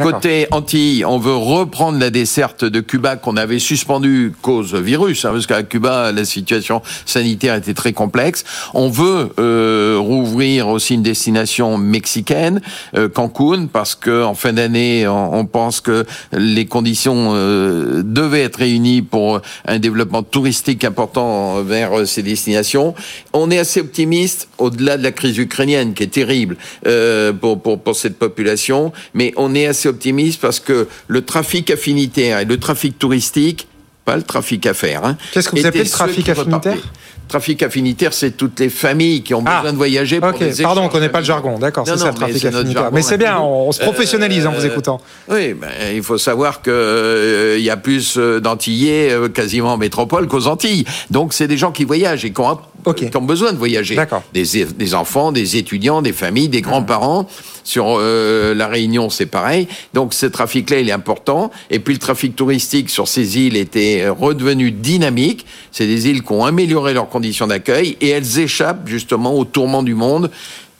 Côté Antilles, on veut reprendre la desserte de Cuba qu'on avait suspendue cause virus, hein, parce qu'à Cuba, la situation sanitaire était très complexe. On veut euh, rouvrir aussi une destination mexicaine, euh, Cancun, parce que en fin d'année, on, on pense que les conditions euh, devaient être réunies pour un développement touristique important vers euh, ces destinations. On est assez optimiste au-delà de la crise ukrainienne qui est terrible euh, pour, pour, pour cette population, mais on est assez optimiste parce que le trafic affinitaire et le trafic touristique pas le trafic affaires. Hein, Qu'est-ce que vous appelez le trafic affinitaire repartaient. Trafic affinitaire, c'est toutes les familles qui ont Ah, besoin de voyager pour Ok, des pardon, on connaît pas le jargon. D'accord, c'est ça le trafic affinitaire. Mais c'est bien, on, on se professionnalise en vous Euh, écoutant. Oui, ben, il faut savoir que euh, il y a plus euh, d'Antillais euh, quasiment en métropole qu'aux Antilles. Donc c'est des gens qui voyagent et qui ont, Ok. qui ont besoin de voyager. Des, des enfants, des étudiants, des familles, des grands-parents. Sur euh, la Réunion, c'est pareil. Donc ce trafic-là, il est important. Et puis le trafic touristique sur ces îles était euh, redevenu dynamique. C'est des îles qui ont amélioré leurs conditions d'accueil et elles échappent justement au tourment du monde.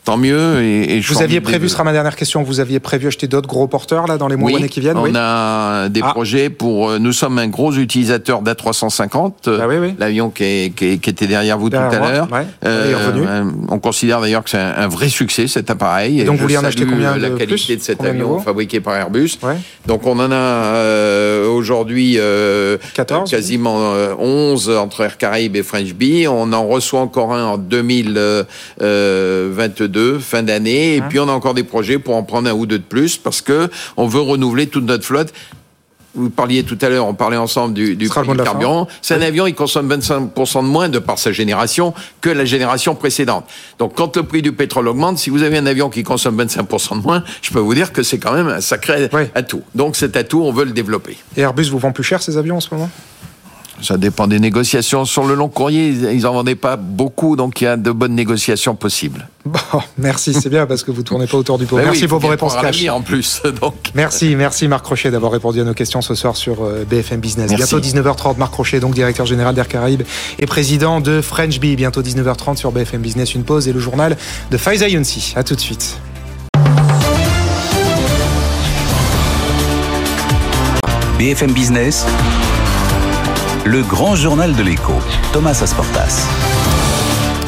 Tant mieux. Et, et Vous aviez prévu, ce sera ma dernière question, vous aviez prévu acheter d'autres gros porteurs là dans les mois ou années qui viennent on oui a des Ah. projets pour. euh, Nous sommes un gros utilisateur d'A350, euh, Ah oui, oui. l'avion qui, qui qui était derrière vous Derrière tout à l'heure. ouais. Revenu. euh, on considère d'ailleurs que c'est un, un vrai succès cet appareil. Et donc, je vous voulez en acheter combien La de qualité plus de cet Combien avion fabriqué par Airbus. Ouais. Donc on en a euh, aujourd'hui euh, 14, quasiment euh, 11 entre Air Caraïbes et French Bee. On en reçoit encore un en 2022, fin d'année. Et Hein? puis on a encore des projets pour en prendre un ou deux de plus parce que on veut renouveler toute notre flotte. vous parliez tout à l'heure, on parlait ensemble du, du du carburant. C'est un avion, il consomme 25% de moins de par sa génération que la génération précédente. Donc, quand le prix du pétrole augmente, si vous avez un avion qui consomme 25% de moins, je peux vous dire que c'est quand même un sacré atout. Donc, cet atout, on veut le développer. Et Airbus vous vend plus cher ces avions en ce moment? Ça dépend des négociations. Sur le long courrier, ils- ils en vendaient pas beaucoup, donc il y a de bonnes négociations possibles. Bon, merci, c'est bien parce que vous tournez pas autour du pot. Ben merci oui, pour vos réponses cash. en plus. Donc. Merci, merci Marc Crochet d'avoir répondu à nos questions ce soir sur euh, BFM Business. Merci. Bientôt 19h30, Marc Crochet, donc directeur général d'Air Caraïbes et président de French Bee. Bientôt 19h30 sur BFM Business, une pause et le journal de Faiza Younsi. À tout de suite. BFM Business, le grand journal de l'écho, Thomas Asportas.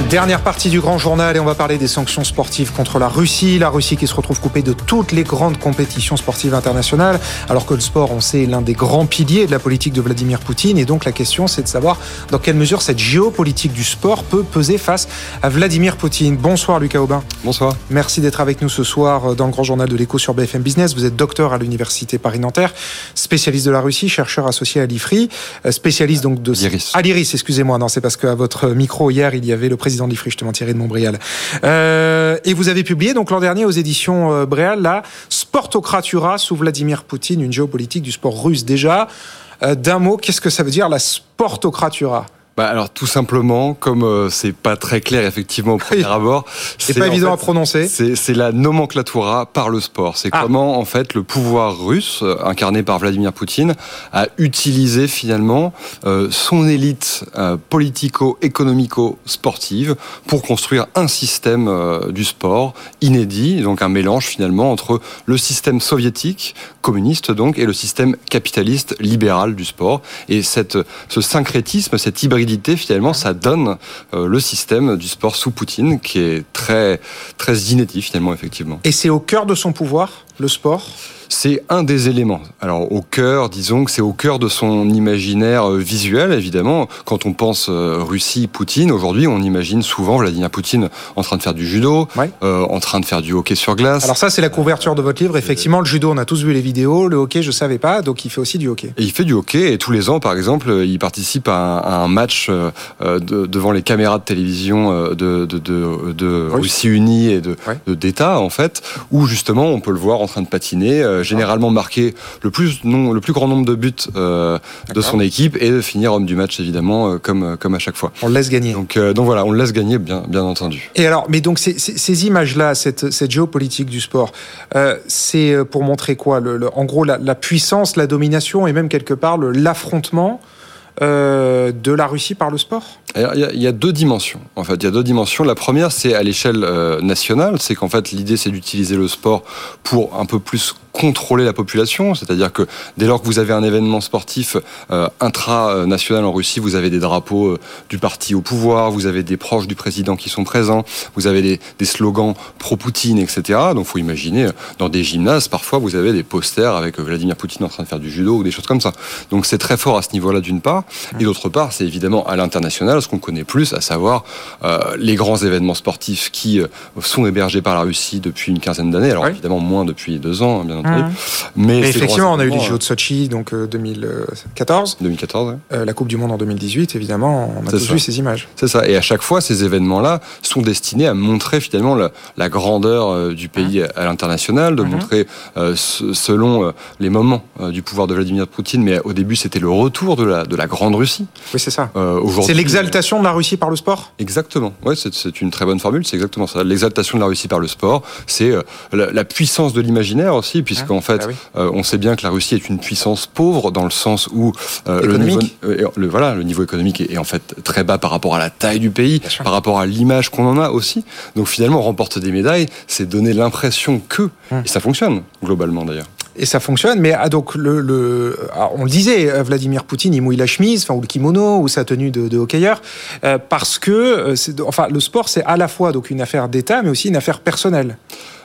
Dernière partie du grand journal et on va parler des sanctions sportives contre la Russie. La Russie qui se retrouve coupée de toutes les grandes compétitions sportives internationales, alors que le sport, on sait, est l'un des grands piliers de la politique de Vladimir Poutine. Et donc la question, c'est de savoir dans quelle mesure cette géopolitique du sport peut peser face à Vladimir Poutine. Bonsoir Lucas Aubin. Bonsoir. Merci d'être avec nous ce soir dans le grand journal de l'écho sur BFM Business. Vous êtes docteur à l'université Paris-Nanterre, spécialiste de la Russie, chercheur associé à l'IFRI, euh, spécialiste donc de... À l'IRIS, excusez-moi. Non, c'est parce qu'à votre micro hier, il y avait le président de l'IFRI, justement Thierry de Montbrial. Euh, et vous avez publié donc l'an dernier aux éditions euh, Bréal la Sportocratura sous Vladimir Poutine, une géopolitique du sport russe déjà. Euh, D'un mot, qu'est-ce que ça veut dire la Sportocratura? Bah alors tout simplement, comme euh, c'est pas très clair effectivement au premier abord, C'est pas en évident fait, à prononcer. C'est c'est la nomenclatura par le sport. C'est Ah. comment en fait le pouvoir russe euh, incarné par Vladimir Poutine a utilisé finalement euh, son élite euh, politico-économico-sportive pour construire un système euh, du sport inédit, donc un mélange finalement entre le système soviétique communiste donc et le système capitaliste libéral du sport. Et cette, ce syncrétisme, cette hybridité finalement, ça donne euh, le système du sport sous Poutine qui est très très inédit finalement effectivement. Et c'est au cœur de son pouvoir, le sport? C'est un des éléments. Alors au cœur, disons que c'est au cœur de son imaginaire euh, visuel, évidemment. Quand on pense euh, Russie, Poutine, aujourd'hui, on imagine souvent Vladimir Poutine en train de faire du judo, Ouais. euh, en train de faire du hockey sur glace. Alors ça, c'est la couverture de votre livre. Effectivement, le judo, on a tous vu les vidéos. Le hockey, je savais pas. Donc, il fait aussi du hockey. Et il fait du hockey et tous les ans, par exemple, il participe à un, à un match euh, de- devant les caméras de télévision de, de, de, de Oui. Russie unie et de Ouais. d'État en fait, où justement on peut le voir en train de patiner, euh, généralement marquer le plus non, le plus grand nombre de buts euh, de son équipe et de finir homme du match évidemment euh, comme comme à chaque fois. On le laisse gagner. Donc euh, donc voilà, on le laisse gagner bien bien entendu. Et alors, mais donc ces, ces- ces images-là, cette, cette géopolitique du sport, euh, c'est euh, pour montrer quoi? Le, le- En gros, la, la puissance, la domination et même quelque part l'affrontement euh, de la Russie par le sport? Il y, a, il y a deux dimensions. En fait, il y a deux dimensions. La première, c'est à l'échelle euh, nationale. C'est qu'en fait, l'idée, c'est d'utiliser le sport pour un peu plus contrôler la population. C'est-à-dire que dès lors que vous avez un événement sportif euh, intra-national en Russie, vous avez des drapeaux euh, du parti au pouvoir, vous avez des proches du président qui sont présents, vous avez des, des slogans pro-Poutine, etc. Donc, faut imaginer, euh, dans des gymnases, parfois, vous avez des posters avec euh, Vladimir Poutine en train de faire du judo ou des choses comme ça. Donc, c'est très fort à ce niveau-là, d'une part. Et d'autre part, c'est évidemment à l'international ce qu'on connaît plus, à savoir euh, les grands événements sportifs qui sont hébergés par la Russie depuis une quinzaine d'années. Alors Oui. évidemment moins depuis deux ans, hein, bien entendu. Mhm. Mais Effectivement, on a eu les JO de Sochi, donc euh, 2014, euh, 2014. ouais. euh, la Coupe du Monde en 2018, évidemment, on a tous ça. vu ces images. C'est ça. Et à chaque fois, ces événements-là sont destinés à montrer finalement la, la grandeur euh, du pays à l'international, de Mhm. montrer euh, ce- selon euh, les moments euh, du pouvoir de Vladimir Poutine. Mais au début, c'était le retour de la, de la grande Russie. Oui, c'est ça. Euh, aujourd'hui, C'est l'exaltation de la Russie par le sport? Exactement. Ouais, c'est, c'est une très bonne formule. C'est exactement ça. L'exaltation de la Russie par le sport, c'est euh, la, la puissance de l'imaginaire aussi, puisqu'en fait, Ah oui. euh, on sait bien que la Russie est une puissance pauvre dans le sens où euh, le niveau, Économique. euh, le, voilà, le niveau économique est, est en fait très bas par rapport à la taille du pays, Bien sûr. par rapport à l'image qu'on en a aussi. Donc finalement, remporter des médailles, c'est donner l'impression que, Hum. et ça fonctionne globalement d'ailleurs. Et ça fonctionne, mais ah, donc le, le ah, on le disait, Vladimir Poutine, il mouille la chemise, enfin ou le kimono ou sa tenue de, de hockeyeur, parce que enfin le sport c'est à la fois donc une affaire d'État, mais aussi une affaire personnelle.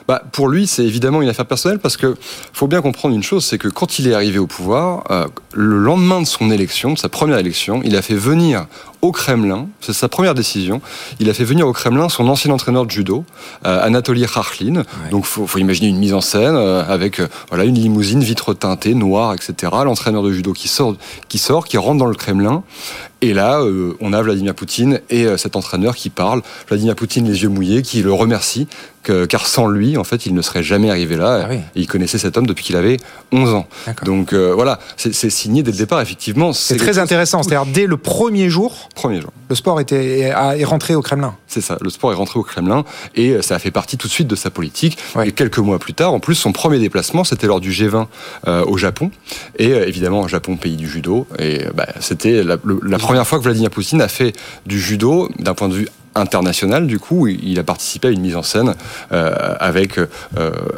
Bah, pour lui, c'est évidemment une affaire personnelle parce que faut bien comprendre une chose, c'est que quand il est arrivé au pouvoir, euh, le lendemain de son élection, de sa première élection, il a fait venir au Kremlin, c'est sa première décision, il a fait venir au Kremlin son ancien entraîneur de judo, euh, Anatoly Kharlin. Donc faut, faut imaginer une mise en scène euh, avec euh, voilà une limousine vitre teintée, noire, etc. L'entraîneur de judo qui sort, qui sort, qui rentre dans le Kremlin. Et là, euh, on a Vladimir Poutine et cet entraîneur qui parle. Vladimir Poutine, les yeux mouillés, qui le remercie, que- car sans lui, en fait, il ne serait jamais arrivé là. Ah oui. Et il connaissait cet homme depuis qu'il avait 11 ans. Donc euh, voilà, c'est signé dès le départ, effectivement. C'est très intéressant. C'est-à-dire, dès le premier jour, Le sport était, est rentré au Kremlin. C'est ça, le sport est rentré au Kremlin et euh, ça a fait partie tout de suite de sa politique. Ouais. Et quelques mois plus tard, en plus, son premier déplacement, c'était lors du G20 euh, au Japon. Et euh, évidemment, Japon, pays du judo. Et bah, c'était la première fois que Vladimir Poutine a fait du judo d'un point de vue international du coup il a participé à une mise en scène euh, avec euh,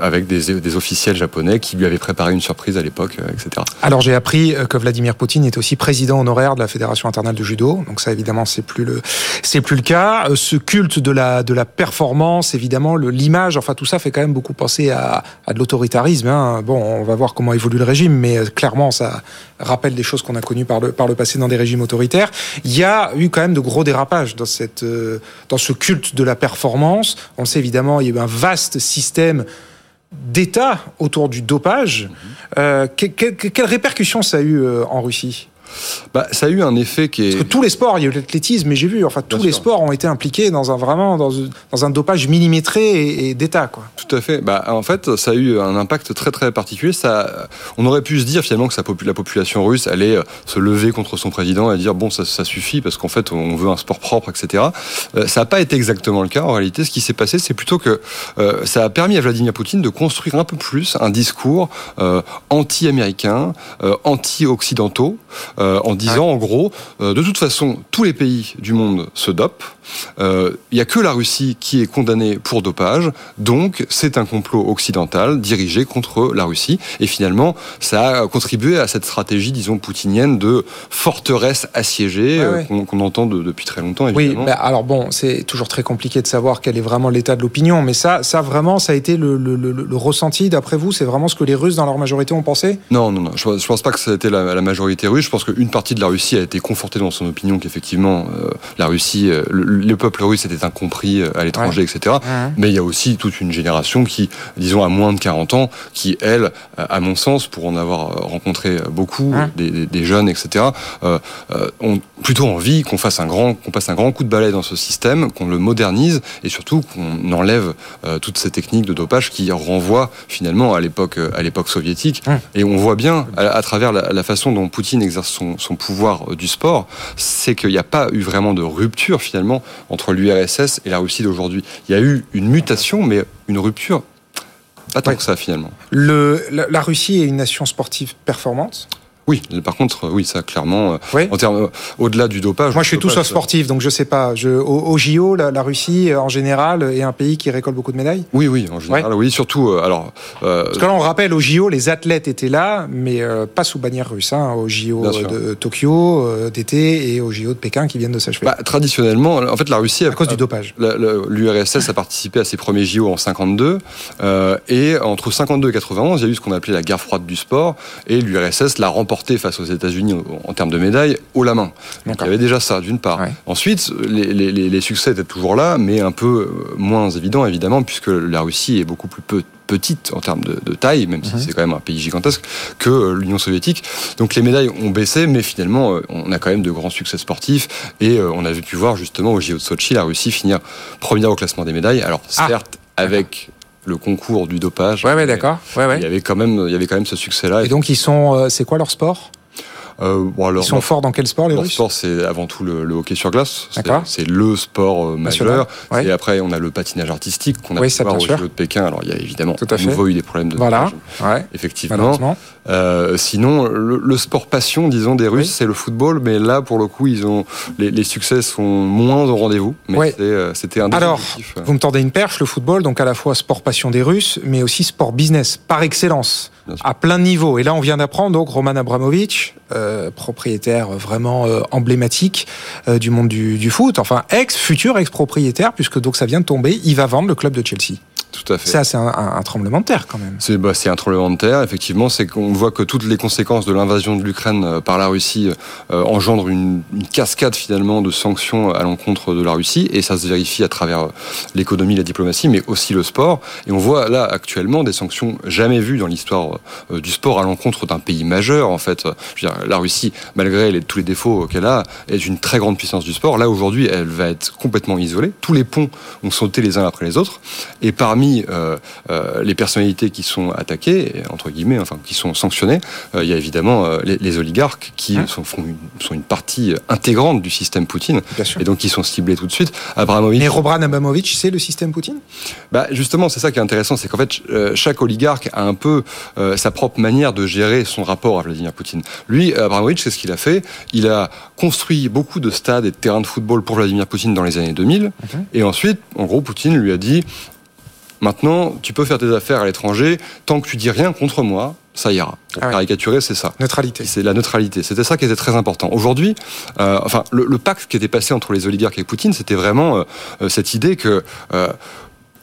avec des, des officiels japonais qui lui avaient préparé une surprise à l'époque euh, etc Alors j'ai appris que Vladimir Poutine est aussi président honoraire de la Fédération internationale de judo. Donc ça évidemment c'est plus le c'est plus le cas. Ce culte de la de la performance, évidemment l'image, enfin tout ça fait quand même beaucoup penser à, de l'autoritarisme. hein. Bon, on va voir comment évolue le régime, mais clairement ça rappelle des choses qu'on a connues par le par le passé dans des régimes autoritaires. Il y a eu quand même de gros dérapages dans cette dans ce culte de la performance. On le sait évidemment, il y a eu un vaste système d'État autour du dopage. Euh, que- que- que- quelles répercussions ça a eu euh, en Russie? Bah, ça a eu un effet qui est Parce que tous les sports, il y a eu l'athlétisme, mais j'ai vu, enfin tous Bien les sûr. sports ont été impliqués dans un vraiment dans, dans un dopage millimétré et, et d'État, quoi. Tout à fait. Bah, en fait, ça a eu un impact très très particulier. Ça, on aurait pu se dire finalement que sa la population russe allait euh, se lever contre son président et dire bon ça, ça suffit parce qu'en fait on veut un sport propre, etc. Euh, ça n'a pas été exactement le cas. En réalité, ce qui s'est passé, c'est plutôt que euh, ça a permis à Vladimir Poutine de construire un peu plus un discours euh, anti-américain, anti-occidentaux, euh, en disant en gros, euh, de toute façon, tous les pays du monde se dopent. Euh, Il y a que la Russie qui est condamnée pour dopage, donc c'est un complot occidental dirigé contre la Russie. Et finalement, ça a contribué à cette stratégie, disons, poutinienne de forteresse assiégée euh, ouais. qu'on entend de- depuis très longtemps. Oui, bah, alors bon, c'est toujours très compliqué de savoir quel est vraiment l'état de l'opinion, mais ça, ça vraiment, ça a été le, le- le- le ressenti d'après vous, c'est vraiment ce que les Russes dans leur majorité ont pensé? Non, non, non. Je, je pense pas que ça a été la, la majorité russe. Je pense qu'une partie de la Russie a été confortée dans son opinion qu'effectivement, euh, la Russie, euh, le, le peuple russe était incompris euh, à l'étranger, etc. Mais il y a aussi toute une génération qui, disons, a moins de 40 ans, qui, elle, à mon sens, pour en avoir rencontré beaucoup, des, des- des jeunes, etc., ont plutôt envie qu'on fasse un grand, qu'on passe un grand coup de balai dans ce système, qu'on le modernise et surtout qu'on enlève toutes ces techniques de dopage qui renvoient finalement à l'époque, à l'époque soviétique. Et on voit bien à, à travers la, la façon dont Poutine exerce son, son pouvoir euh, du sport, c'est qu'il n'y a pas eu vraiment de rupture finalement entre l'URSS et la Russie d'aujourd'hui. Il y a eu une mutation, mais une rupture pas tant Ouais. que ça finalement. Le, la, la Russie est une nation sportive performante. Oui, par contre, oui, ça clairement, euh, Oui. en termes, euh, au-delà du dopage. Moi, je suis tout sauf sportif, donc je sais pas. Je, au, au JO, la, la Russie, euh, en général, est un pays qui récolte beaucoup de médailles. Oui, oui, en général, oui, surtout, alors, euh, Parce que là, on rappelle, au JO, les athlètes étaient là, mais euh, pas sous bannière russe. Hein, au JO de Tokyo euh, d'été et au JO de Pékin qui viennent de s'achever. bah, traditionnellement, en fait, la Russie a, à cause du dopage. L'URSS a participé à ses premiers JO en 52 euh, et entre 52 et 91, il y a eu ce qu'on appelait la guerre froide du sport et l'URSS l'a remporté face aux États-Unis en- en termes de médailles haut la main. Donc il y avait déjà ça d'une part. Ouais. Ensuite, les, les- les- les succès étaient toujours là, mais un peu euh, moins évidents évidemment puisque la Russie est beaucoup plus peu- petite en termes de, de taille, même Mhm. si c'est quand même un pays gigantesque, que euh, l'Union soviétique. Donc les médailles ont baissé, mais finalement, euh, on a quand même de grands succès sportifs. Et on avait pu voir justement au JO de Sochi la Russie finir première au classement des médailles. Alors Ah, certes, avec le concours du dopage, Ouais, ouais, d'accord. Ouais, ouais. il y avait quand même, il y avait quand même ce succès-là. Et donc, ils sont. euh, c'est quoi leur sport? Euh, bon, alors, Ils sont leur- forts dans quel sport, les leur Russes sport, c'est avant tout le, le hockey sur glace. C'est- D'accord. C'est le sport euh, majeur. Ouais. Et après, on a le patinage artistique qu'on a Oui, pu voir au bien sûr. JO de Pékin. Alors, il y a évidemment à à nouveau eu des problèmes de Voilà. Ouais. effectivement. Euh, sinon, le, le sport passion, disons, des Russes, Oui. c'est le football, mais là, pour le coup, ils ont les, les succès sont moins au rendez-vous. Mais Ouais. euh, c'était un Alors, objectifs. vous me tendez une perche, le football, donc à la fois sport passion des Russes, mais aussi sport business, par excellence. À plein de niveaux. Et là, on vient d'apprendre, donc, Roman Abramovich, euh, propriétaire vraiment euh, emblématique euh, du monde du, du foot, enfin, ex, futur ex-propriétaire, puisque donc ça vient de tomber, il va vendre le club de Chelsea. Tout à fait. Ça, c'est un, un- un tremblement de terre quand même. C'est bah, c'est un tremblement de terre, effectivement. C'est qu'on voit que toutes les conséquences de l'invasion de l'Ukraine euh, par la Russie euh, engendrent une, une cascade finalement de sanctions à l'encontre de la Russie, et ça se vérifie à travers euh, l'économie, la diplomatie, mais aussi le sport. Et on voit là actuellement des sanctions jamais vues dans l'histoire euh, du sport à l'encontre d'un pays majeur. En fait, Je veux dire, la Russie, malgré les- tous les défauts qu'elle a, est une très grande puissance du sport. Là aujourd'hui, elle va être complètement isolée. Tous les ponts ont sauté les uns après les autres, et parmi euh, euh, les personnalités qui sont attaquées, entre guillemets, enfin qui sont sanctionnées, euh, il y a évidemment les, les oligarques qui Hein sont, font une, sont une partie intégrante du système Poutine, et donc qui sont ciblés tout de suite. Abramovich, Mais Robran Abramovich, c'est le système Poutine? Bah, justement, c'est ça qui est intéressant, c'est qu'en fait, chaque oligarque a un peu sa propre manière de gérer son rapport à Vladimir Poutine. Lui, Abramovich, c'est ce qu'il a fait. Il a construit beaucoup de stades et de terrains de football pour Vladimir Poutine dans les années 2000. Et ensuite, en gros, Poutine lui a dit Maintenant, tu peux faire tes affaires à l'étranger, tant que tu dis rien contre moi, ça ira. Pour Ah ouais. caricaturer, c'est ça. Neutralité. C'est la neutralité. C'était ça qui était très important. Aujourd'hui, euh, enfin, le, le pacte qui était passé entre les oligarques et Poutine, c'était vraiment euh, euh, cette idée que euh,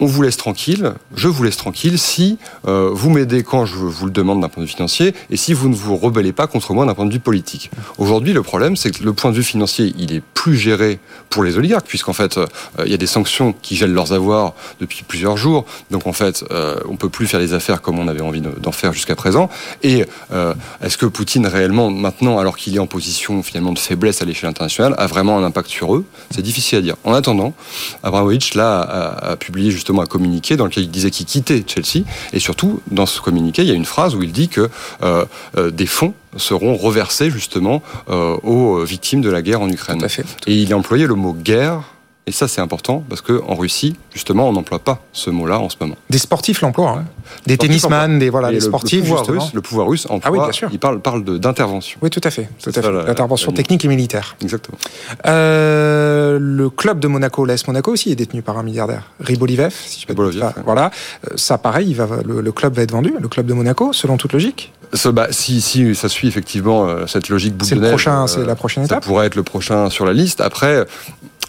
on vous laisse tranquille, je vous laisse tranquille si euh, vous m'aidez quand je vous le demande d'un point de vue financier et si vous ne vous rebellez pas contre moi d'un point de vue politique. Aujourd'hui, le problème, c'est que le point de vue financier, il est plus géré pour les oligarques, puisqu'en fait, euh, il y a des sanctions qui gèlent leurs avoirs depuis plusieurs jours. Donc en fait, euh, on peut plus faire des affaires comme on avait envie de- d'en faire jusqu'à présent. Et euh, est-ce que Poutine réellement, maintenant, alors qu'il est en position finalement de faiblesse à l'échelle internationale, a vraiment un impact sur eux? C'est difficile à dire. En attendant, Abramovich là a publié justement un communiqué dans lequel il disait qu'il quittait Chelsea. Et surtout, dans ce communiqué, il y a une phrase où il dit que euh, euh, des fonds seront reversés justement euh, aux victimes de la guerre en Ukraine. Tout à fait. Et il a employé le mot guerre. Et ça, c'est important parce que en Russie, justement, on n'emploie pas ce mot-là en ce moment. Des sportifs l'emploient. hein. Des tennisman, des, voilà, Et des le- sportifs, le pouvoir russe, le pouvoir russe emploie, Ah oui, bien sûr. il parle, parle d'intervention. Oui, tout à fait. Tout à ça, fait. la- technique et militaire. Exactement. Euh, le club de Monaco, l'AS Monaco aussi est détenu par un milliardaire, Ribolivev, si je peux Riboliev, ouais. Voilà, Euh, ça pareil, il va, le, le club va être vendu, le club de Monaco, selon toute logique. Bah, si, si ça suit effectivement euh, cette logique boule C'est de le neige, prochain, c'est la prochaine ça étape. pourrait être le prochain sur la liste. Après,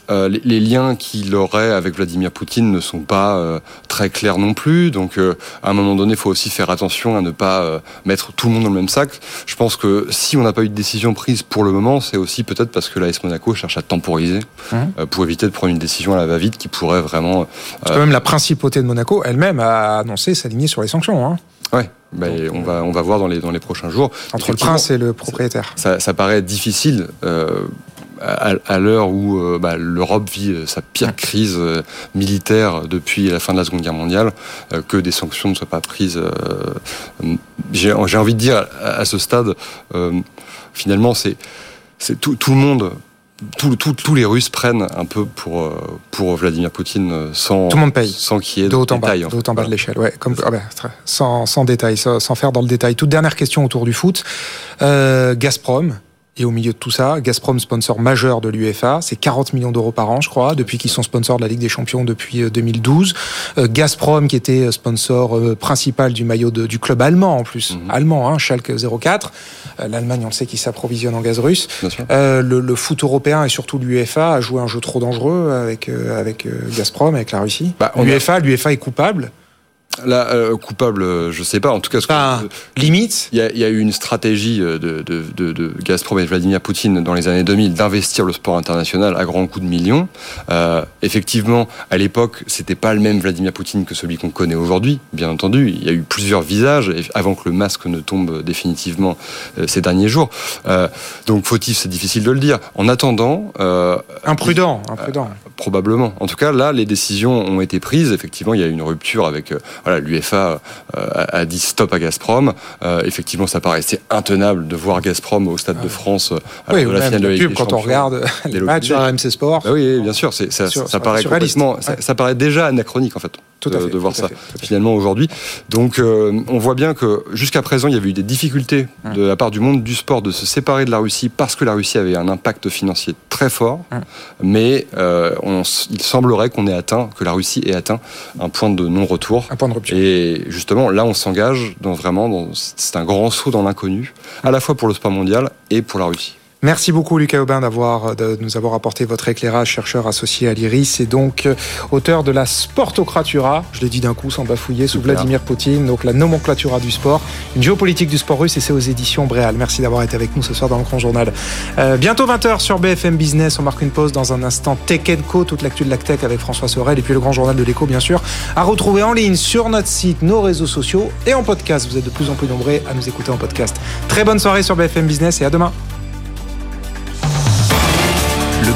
euh, les, les liens qu'il aurait avec Vladimir Poutine ne sont pas euh, très clairs non plus. Donc, euh, à un moment donné, il faut aussi faire attention à ne pas mettre tout le monde dans le même sac. Je pense que si on n'a pas eu de décision prise pour le moment, c'est aussi peut-être parce que l'AS Monaco cherche à temporiser Mhm. pour éviter de prendre une décision à la va-vite qui pourrait vraiment. Parce que même la principauté de Monaco elle-même a annoncé s'aligner sur les sanctions, hein, ouais, ben, on va on va voir dans les dans les prochains jours. entre le prince et le propriétaire. ça, ça paraît difficile euh, à, à l'heure où euh, bah, l'Europe vit euh, sa pire crise euh, militaire depuis la fin de la Seconde Guerre mondiale, que des sanctions ne soient pas prises. J'ai envie de dire à, à ce stade, finalement, c'est tout, tout le monde. tout- tout- tous les Russes prennent un peu pour, pour Vladimir Poutine sans, Tout le monde paye. sans qu'il y ait De haut en bas, de en haut fait. en bas de Voilà. l'échelle, ouais. Comme, ah ben, sans, sans détail, sans, sans faire dans le détail. Toute dernière question autour du foot. Euh, Gazprom. Et au milieu de tout ça, Gazprom, sponsor majeur de l'UEFA, c'est 40 millions d'euros par an, je crois, depuis qu'ils sont sponsors de la Ligue des Champions depuis euh, 2012. Euh, Gazprom, qui était euh, sponsor euh, principal du maillot de- du club allemand en plus, Mhm. allemand, hein, Schalke 04. Euh, L'Allemagne, on le sait, qui s'approvisionne en gaz russe. Euh, le, le foot européen et surtout l'UEFA a joué un jeu trop dangereux avec euh, avec euh, Gazprom, avec la Russie. Bah, on a- L'UEFA, l'UEFA est coupable. Là, euh, coupable, je sais pas. En tout cas, ce que- limite. Il y, a, il y a eu une stratégie euh, de, de, de, de Gazprom et de Vladimir Poutine dans les années 2000 d'investir le sport international à grands coups de millions. Euh, effectivement, à l'époque, c'était pas le même Vladimir Poutine que celui qu'on connaît aujourd'hui. Bien entendu, il y a eu plusieurs visages avant que le masque ne tombe définitivement ces derniers jours. Euh, donc fautif, c'est difficile de le dire. En attendant, Imprudent, imprudent. Probablement. En tout cas, là, les décisions ont été prises. Effectivement, il y a eu une rupture avec voilà, l'UEFA euh, a, a dit stop à Gazprom. Euh, effectivement, ça paraissait intenable de voir Gazprom au Stade de France euh, à oui, de la finale de la Ligue quand on regarde les le matchs sur RMC Sport. Bah oui, bien sûr, ça, ça paraît complètement, ça, ça paraît déjà anachronique en fait. De, fait, de voir ça fait, finalement aujourd'hui. Donc euh, on voit bien que jusqu'à présent il y avait eu des difficultés Hum. de la part du monde du sport de se séparer de la Russie parce que la Russie avait un impact financier très fort. Hum. Mais euh, on il semblerait qu'on ait atteint, que la Russie ait atteint un point de non-retour. Un point de rupture. Et justement, là, on s'engage dans vraiment, dans, c'est un grand saut dans l'inconnu, à la fois pour le sport mondial et pour la Russie. Merci beaucoup Lucas Aubin d'avoir de nous avoir apporté votre éclairage, chercheur associé à l'IRIS et donc euh, auteur de la Sportocratura, je l'ai dit d'un coup sans bafouiller, sous Vladimir Poutine, donc la nomenclatura du sport, une géopolitique du sport russe et c'est aux éditions Bréal. Merci d'avoir été avec nous ce soir dans le Grand Journal. Euh, bientôt 20h sur BFM Business, on marque une pause dans un instant Tech Co, toute l'actu de la tech avec François Sorel et puis le Grand Journal de l'écho bien sûr, à retrouver en ligne sur notre site, nos réseaux sociaux et en podcast. Vous êtes de plus en plus nombreux à nous écouter en podcast. Très bonne soirée sur BFM Business et à demain.